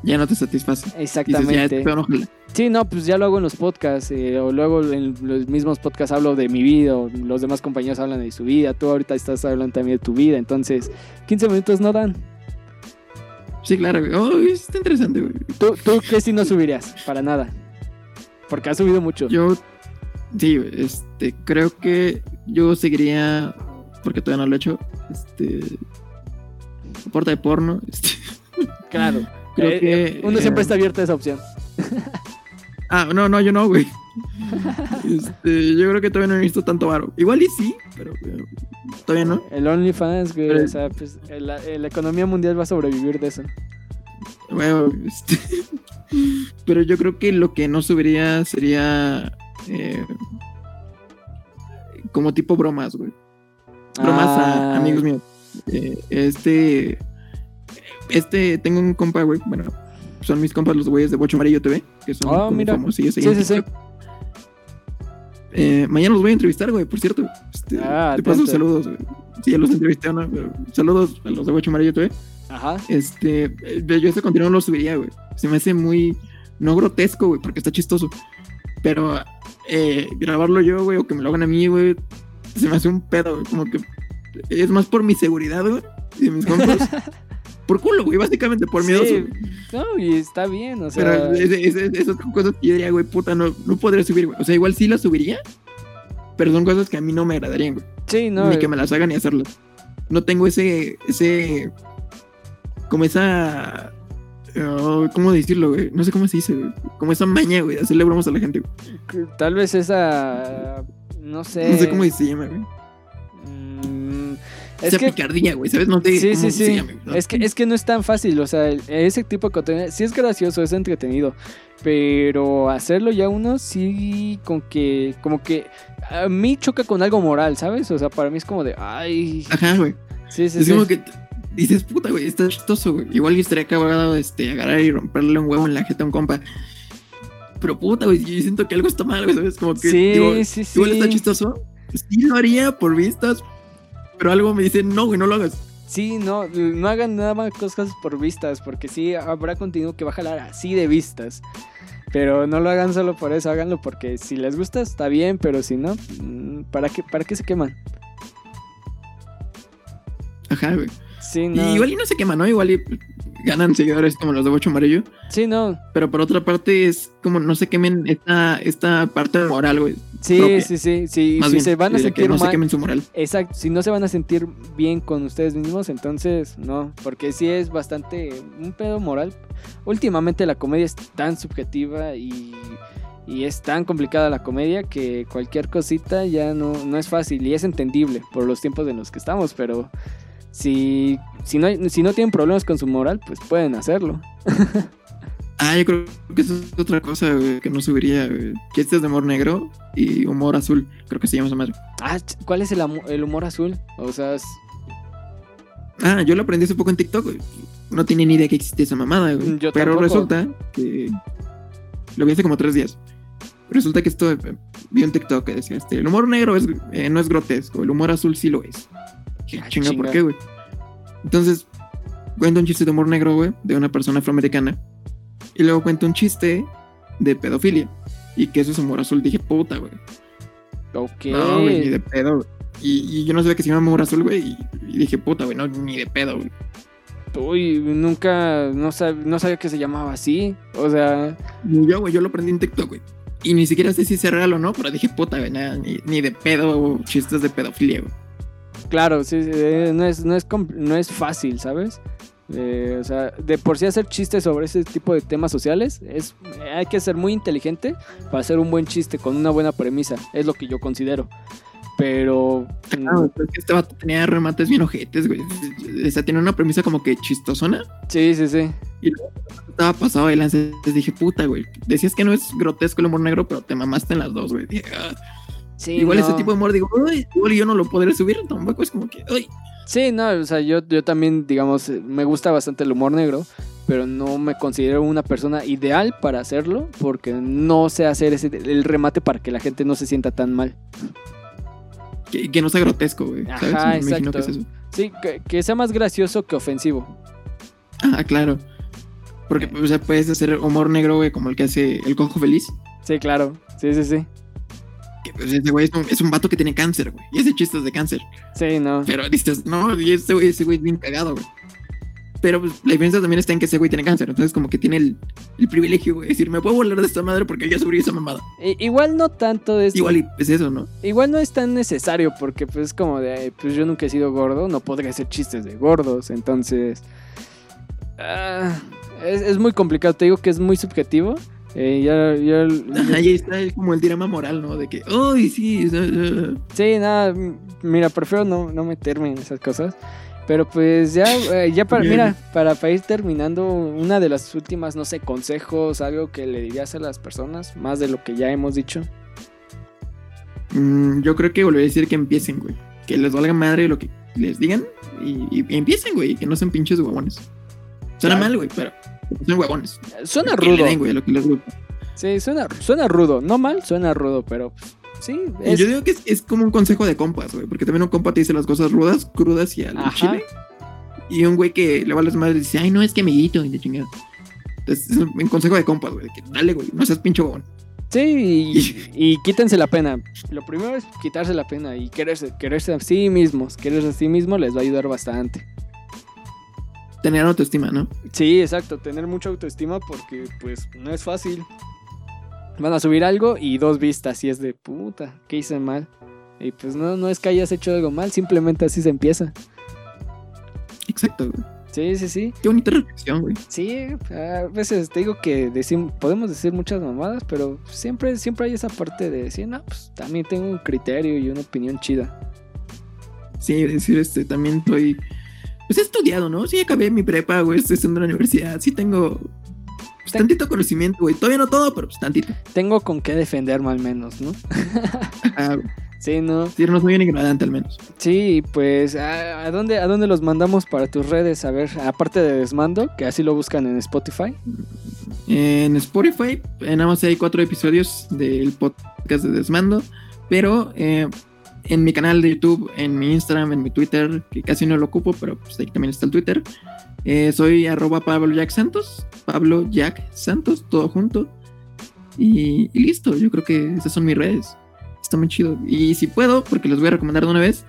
[SPEAKER 3] Ya no te satisface. Dices, ya,
[SPEAKER 2] Exactamente.
[SPEAKER 3] jala.
[SPEAKER 2] Sí, no, pues ya lo hago en los podcasts, eh, o luego en los mismos podcasts hablo de mi vida, o los demás compañeros hablan de su vida, tú ahorita estás hablando también de tu vida, entonces 15 minutos no dan.
[SPEAKER 3] Sí, claro, güey. Oh, está interesante, güey.
[SPEAKER 2] ¿Tú, tú qué si no subirías? Para nada. Porque has subido mucho.
[SPEAKER 3] Yo, sí, este, creo que yo seguiría, porque todavía no lo he hecho, este, soporte de porno, este,
[SPEAKER 2] Claro.
[SPEAKER 3] creo
[SPEAKER 2] Eh,
[SPEAKER 3] que...
[SPEAKER 2] eh, uno
[SPEAKER 3] eh,
[SPEAKER 2] siempre está abierto a esa opción.
[SPEAKER 3] Ah, no, no, yo no, güey. Este, yo creo que todavía no he visto tanto varo. Igual y sí, pero eh, todavía no.
[SPEAKER 2] El OnlyFans, güey.
[SPEAKER 3] Pero-
[SPEAKER 2] O sea, pues eh, la, la economía mundial va a sobrevivir de eso.
[SPEAKER 3] Bueno, este, pero yo creo que lo que no subiría sería eh, como tipo bromas, güey. Bromas a
[SPEAKER 2] Ah,
[SPEAKER 3] amigos míos. Eh, este, este, tengo un compa, güey. Bueno, son mis compas los güeyes de Bocho Amarillo TV, que son
[SPEAKER 2] Ah,
[SPEAKER 3] como
[SPEAKER 2] mira.
[SPEAKER 3] famosillos
[SPEAKER 2] Sí, sí, sí.
[SPEAKER 3] Eh, mañana los voy a entrevistar, güey, por cierto. Este,
[SPEAKER 2] Ah,
[SPEAKER 3] te paso saludos, güey. Sí, ya los entrevisté, ¿no? Pero saludos a los de Bocho Amarillo TV.
[SPEAKER 2] Ajá.
[SPEAKER 3] Este, eh, yo este contenido no lo subiría, güey. Se me hace muy, no grotesco, güey, porque está chistoso. Pero eh, grabarlo yo, güey, o que me lo hagan a mí, güey, se me hace un pedo, güey. Como que es más por mi seguridad, güey, y mis compas. Por culo, güey, básicamente, por miedoso.
[SPEAKER 2] Sí. No, y está bien, o sea.
[SPEAKER 3] Pero es- es- es- esas cosas que yo diría, güey, puta, no, no podría subir, güey. O sea, igual sí las subiría, pero son cosas que a mí no me agradarían, güey.
[SPEAKER 2] sí, no.
[SPEAKER 3] ni
[SPEAKER 2] eh,
[SPEAKER 3] que me las hagan ni hacerlas. No tengo ese, ese, como esa, oh, ¿cómo decirlo, güey? No sé cómo se dice, güey. Como esa maña, güey, de hacerle bromas a la gente, güey.
[SPEAKER 2] Tal vez esa. No sé.
[SPEAKER 3] No sé cómo se llama, güey.
[SPEAKER 2] Es
[SPEAKER 3] esa
[SPEAKER 2] que.
[SPEAKER 3] picardía, güey, ¿sabes? No sé
[SPEAKER 2] Sí, sí, sí.
[SPEAKER 3] llama.
[SPEAKER 2] Es que, es que no es tan fácil, o sea, ese tipo de contenido sí es gracioso, es entretenido, pero hacerlo ya uno sí con que, como que a mí choca con algo moral, ¿sabes? O sea, para mí es como de, ay,
[SPEAKER 3] Ajá, güey.
[SPEAKER 2] sí, sí,
[SPEAKER 3] Es
[SPEAKER 2] sí.
[SPEAKER 3] como que dices, puta, güey, está chistoso, güey. Igual yo estaría acabado, este, agarrar y romperle un huevo en la jeta a un compa. Pero puta, güey, yo siento que algo está mal, güey, ¿sabes? Como que,
[SPEAKER 2] Sí,
[SPEAKER 3] digo,
[SPEAKER 2] sí, sí.
[SPEAKER 3] igual está chistoso. Sí lo haría por vistas, pero algo me dice, no, güey, no lo hagas.
[SPEAKER 2] Sí, no, no hagan nada más cosas por vistas, porque sí habrá contenido que va a jalar así de vistas. Pero no lo hagan solo por eso, háganlo porque si les gusta está bien, pero si no, mm, ¿para qué, para qué se queman?
[SPEAKER 3] Ajá, güey.
[SPEAKER 2] Sí, no.
[SPEAKER 3] Y igual y no se queman, ¿no? Igual y ganan seguidores como los de Bocho Amarillo.
[SPEAKER 2] Sí, no.
[SPEAKER 3] Pero por otra parte es como no se quemen esta, esta parte moral, güey.
[SPEAKER 2] Sí,
[SPEAKER 3] propia.
[SPEAKER 2] sí, sí, sí.
[SPEAKER 3] Más
[SPEAKER 2] Si
[SPEAKER 3] bien,
[SPEAKER 2] se van a sentir
[SPEAKER 3] no se
[SPEAKER 2] mal,
[SPEAKER 3] quemen su moral.
[SPEAKER 2] exacto, si no se van a sentir bien con ustedes mismos, entonces no, porque sí es bastante un pedo moral. Últimamente la comedia es tan subjetiva y, y es tan complicada la comedia que cualquier cosita ya no, no es fácil y es entendible por los tiempos en los que estamos, pero si, si, no, si no tienen problemas con su moral, pues pueden hacerlo.
[SPEAKER 3] Ah, yo creo que eso es otra cosa, güey, que no subiría, güey. Chistes de humor negro y humor azul. Creo que se llama esa madre.
[SPEAKER 2] Ah, ¿cuál es el, el humor azul? O sea, es-
[SPEAKER 3] Ah, yo lo aprendí hace poco en TikTok, güey. No tenía ni idea que existía esa mamada, güey.
[SPEAKER 2] Yo
[SPEAKER 3] Pero
[SPEAKER 2] tampoco.
[SPEAKER 3] resulta que. Lo vi hace como tres días. Resulta que esto. eh, Vi un TikTok que decía: este, el humor negro es, eh, no es grotesco, el humor azul sí lo es. Dije,
[SPEAKER 2] Ah,
[SPEAKER 3] chinga, ¿por qué, güey? Entonces, cuento un chiste de humor negro, güey, de una persona afroamericana. Y luego cuento un chiste de pedofilia. Y que eso es humor azul. Dije, puta, güey.
[SPEAKER 2] ok.
[SPEAKER 3] No, güey, ni de pedo, güey. Y, y yo no sabía que se llama humor azul, güey. Y, y dije, puta, güey, no, ni de pedo, güey.
[SPEAKER 2] Uy, nunca, no, sab- no sabía que se llamaba así. O sea,
[SPEAKER 3] Y yo, güey, yo lo aprendí en TikTok, güey. Y ni siquiera sé si es real o no, pero dije, puta, güey, nada, ni, ni de pedo, chistes de pedofilia, güey.
[SPEAKER 2] Claro, sí, sí, eh, no, es, no, es, no es fácil, ¿sabes? Eh, o sea, de por sí hacer chistes sobre ese tipo de temas sociales, es, hay que ser muy inteligente para hacer un buen chiste con una buena premisa. Es lo que yo considero. Pero...
[SPEAKER 3] Ah, güey, pero es que este vato tenía remates bien ojetes, güey. O sea, tenía una premisa como que chistosona.
[SPEAKER 2] Sí, sí, sí.
[SPEAKER 3] Estaba pasado de. Entonces dije, puta, güey. Decías que no es grotesco el humor negro, pero te mamaste en las dos, güey. Dije, ah.
[SPEAKER 2] Sí,
[SPEAKER 3] igual ese tipo de humor, digo, uy, igual yo no lo podré subir, tampoco es como que, uy.
[SPEAKER 2] Sí, no, o sea, yo, yo también, digamos, eh, me gusta bastante el humor negro, pero no me considero una persona ideal para hacerlo, porque no sé hacer ese, el remate para que la gente no se sienta tan mal.
[SPEAKER 3] Que, que no sea grotesco, güey. ¿Sabes?
[SPEAKER 2] Ajá,
[SPEAKER 3] Me imagino
[SPEAKER 2] exacto.
[SPEAKER 3] que es eso.
[SPEAKER 2] Sí, que, que sea más gracioso que ofensivo.
[SPEAKER 3] Ah, claro. Porque, o sea, puedes hacer humor negro, güey, como el que hace el cojo feliz.
[SPEAKER 2] Sí, claro, sí, sí, sí.
[SPEAKER 3] Pues, ese güey es un, es un vato que tiene cáncer, güey. Y ese chiste es de cáncer.
[SPEAKER 2] Sí, no.
[SPEAKER 3] Pero dices, no, y ese güey, ese güey es bien cagado, güey. Pero pues, la diferencia también está en que ese güey tiene cáncer. Entonces, como que tiene el, el privilegio, güey, de decir, me puedo volar de esta madre porque ya sufrí esa mamada.
[SPEAKER 2] I- igual no tanto es...
[SPEAKER 3] Igual y es eso, ¿no?
[SPEAKER 2] Igual no es tan necesario porque pues es como de, "Ay, pues yo nunca he sido gordo, no podría hacer chistes de gordos, entonces... ah, es, es muy complicado, te digo que es muy subjetivo. Eh, ya, ya-
[SPEAKER 3] Ahí está como el dilema moral, ¿no? De que, uy, sí,
[SPEAKER 2] sí, nada, mira, prefiero no, no meterme en esas cosas. Pero pues ya, eh, ya para,
[SPEAKER 3] Bien.
[SPEAKER 2] mira, para, para ir terminando, una de las últimas, no sé, consejos, algo que le dirías a las personas, más de lo que ya hemos dicho.
[SPEAKER 3] mm, yo creo que volvería a decir que empiecen, güey. Que les valga madre lo que les digan y, y empiecen, güey. Que no sean pinches huevones. Suena
[SPEAKER 2] Claro.
[SPEAKER 3] mal, güey, pero son huevones.
[SPEAKER 2] Suena
[SPEAKER 3] Que
[SPEAKER 2] rudo.
[SPEAKER 3] den, güey, a lo que les gusta.
[SPEAKER 2] Sí, suena, suena rudo. No mal, suena rudo, pero sí. Es,
[SPEAKER 3] Yo digo que es, es como un consejo de compas, güey. Porque también un compa te dice las cosas rudas, crudas y al
[SPEAKER 2] Ajá.
[SPEAKER 3] chile. Y un güey que le va a las madres dice, ay, no, es que amiguito, y de chingada. Entonces, es un consejo de compas, güey. de que Dale, güey, no seas pinche huevón.
[SPEAKER 2] Sí, y, y quítense la pena. Lo primero es quitarse la pena y quererse, quererse a sí mismos. Quererse a sí mismo les va a ayudar bastante.
[SPEAKER 3] Tener autoestima, ¿no?
[SPEAKER 2] Sí, exacto, tener mucha autoestima porque pues no es fácil. Van a subir algo y dos vistas y es de puta, ¿qué hice mal? Y pues no, no es que hayas hecho algo mal, simplemente así se empieza.
[SPEAKER 3] Exacto, güey.
[SPEAKER 2] Sí, sí, sí.
[SPEAKER 3] Qué bonita reflexión, güey.
[SPEAKER 2] Sí, a veces te digo que decim- podemos decir muchas mamadas, pero siempre, siempre hay esa parte de decir, no, pues también tengo un criterio y una opinión chida.
[SPEAKER 3] Sí, decir, este, también estoy. Pues he estudiado, ¿no? Sí, acabé mi prepa, güey. Estoy en la universidad. Sí, tengo. Pues
[SPEAKER 2] Ten-
[SPEAKER 3] tantito conocimiento, güey. Todavía no todo, pero pues tantito.
[SPEAKER 2] Tengo con qué defenderme al menos, ¿no?
[SPEAKER 3] Güey.
[SPEAKER 2] Sí, ¿no?
[SPEAKER 3] Sí, no soy un ignorante al menos.
[SPEAKER 2] Sí, pues, ¿a, a dónde, ¿a dónde los mandamos para tus redes? A ver, aparte de Desmando, que así lo buscan en Spotify.
[SPEAKER 3] En Spotify, eh, nada más hay cuatro episodios del podcast de Desmando. Pero eh, en mi canal de YouTube, en mi Instagram, en mi Twitter, que casi no lo ocupo, pero pues ahí también está el Twitter. eh, soy arroba Pablo Jack Santos. Pablo Jack Santos, todo junto. Y, y listo, yo creo que esas son mis redes. Está muy chido. Y si puedo, porque les voy a recomendar de una vez,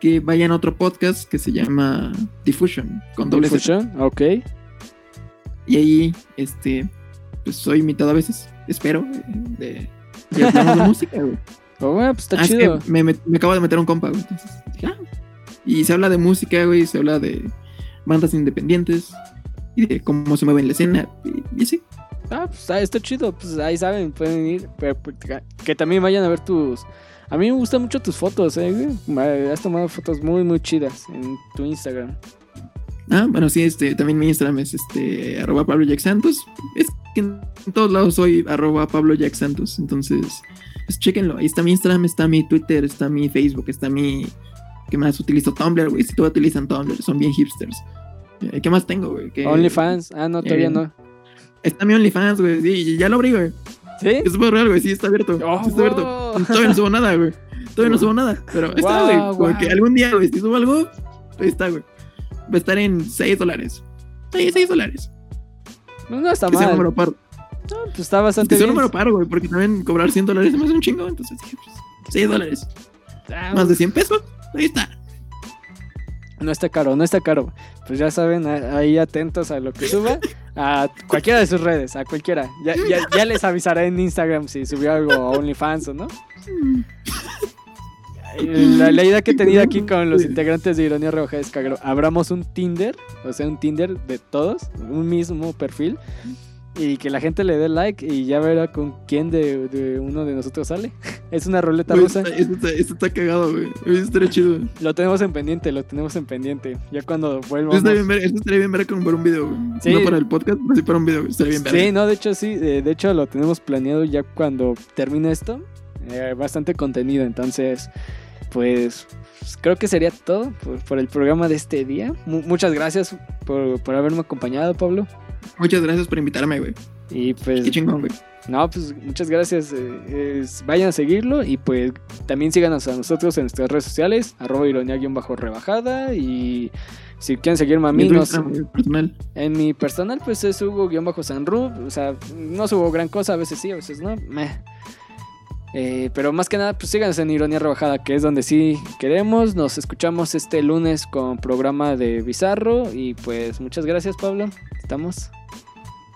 [SPEAKER 3] que vayan a otro podcast que se llama Diffusion, con doble Z.
[SPEAKER 2] Difusión, ok.
[SPEAKER 3] Y ahí, este, pues soy invitado a veces, espero, eh, de, hablamos de música, güey.
[SPEAKER 2] Oh, bueno, pues está
[SPEAKER 3] Ah, es que
[SPEAKER 2] chido.
[SPEAKER 3] me, me- me acabo de meter un compa, güey. Entonces, dije, ah. Y se habla de música, güey, se habla de bandas independientes y de cómo se mueve en la escena y, y así.
[SPEAKER 2] Ah, pues está, está chido. Pues ahí saben, pueden ir. pero, que también vayan a ver tus. A mí me gustan mucho tus fotos, eh. güey. Has tomado fotos muy, muy chidas en tu Instagram.
[SPEAKER 3] Ah, bueno, sí, este, también mi Instagram es este, arroba Pablo Jack Santos. Es que en todos lados soy arroba Pablo Jack Santos. Entonces, pues chéquenlo. Ahí está mi Instagram, está mi Twitter, está mi Facebook, está mi. ¿Qué más utilizo? Tumblr, güey. Si todos utilizan Tumblr, son bien hipsters. Eh, ¿Qué más tengo, güey? ¿Qué-
[SPEAKER 2] OnlyFans. Ah, no, todavía
[SPEAKER 3] eh,
[SPEAKER 2] no.
[SPEAKER 3] Está mi OnlyFans, güey. Sí, ya lo abrí, güey.
[SPEAKER 2] ¿Sí?
[SPEAKER 3] Es súper real, güey. Sí, está abierto.
[SPEAKER 2] Oh,
[SPEAKER 3] sí está abierto. Todavía no subo nada, güey. Todavía no subo nada. Pero está, güey.
[SPEAKER 2] Wow.
[SPEAKER 3] que algún día, güey, si subo algo, ahí está, güey. Va a estar en 6 dólares. 6, 6 dólares.
[SPEAKER 2] No, no está
[SPEAKER 3] Que
[SPEAKER 2] mal. No, pues está bastante
[SPEAKER 3] Que sea un
[SPEAKER 2] bien.
[SPEAKER 3] número par, güey. Porque también cobrar 100 dólares me hace un chingo. Entonces dije, pues, 6 dólares.
[SPEAKER 2] Ah,
[SPEAKER 3] Más de 100 pesos. Ahí está.
[SPEAKER 2] No está caro, no está caro. Pues ya saben, ahí atentos a lo que suba. A cualquiera de sus redes, a cualquiera. Ya, ya, ya les avisaré en Instagram si subió algo a OnlyFans o no. La, la idea que he tenido aquí con los integrantes de Ironía Rebaja es que abramos un Tinder, o sea, un Tinder de todos, un mismo perfil, y que la gente le dé like y ya verá con quién de, de uno de nosotros sale. Es una ruleta rusa.
[SPEAKER 3] Esto está, cagado, güey. Eso estaría chido.
[SPEAKER 2] Lo tenemos en pendiente, lo tenemos en pendiente. Ya cuando
[SPEAKER 3] Esto
[SPEAKER 2] vuelvamos.
[SPEAKER 3] estaría bien ver, esto estaría bien ver como para un video, güey.
[SPEAKER 2] Sí.
[SPEAKER 3] No para el podcast, pero sí para un video. Estaría bien ver.
[SPEAKER 2] Sí, no, de hecho sí, eh, de hecho lo tenemos planeado ya cuando termine esto. Eh, bastante contenido, entonces, pues creo que sería todo por, por el programa de este día. Mu- muchas gracias por, por haberme acompañado, Pablo.
[SPEAKER 3] Muchas gracias por invitarme, güey.
[SPEAKER 2] Y pues,
[SPEAKER 3] Qué chingón, güey.
[SPEAKER 2] no, pues muchas gracias. eh, vayan a seguirlo y pues también síganos a nosotros en nuestras redes sociales, arroba ironía-rebajada. Y si quieren seguirme a mí, no. En mi personal, pues es Hugo-Sanru. O sea, no subo gran cosa, a veces sí, a veces no. meh. Eh, pero más que nada, pues síganos en Ironía Rebajada, que es donde sí queremos. Nos escuchamos este lunes con programa de Bizarro. Y pues muchas gracias, Pablo. Estamos.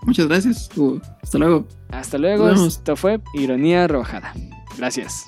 [SPEAKER 3] Muchas gracias. Hasta luego.
[SPEAKER 2] Hasta luego. Esto fue Ironía Rebajada. Gracias.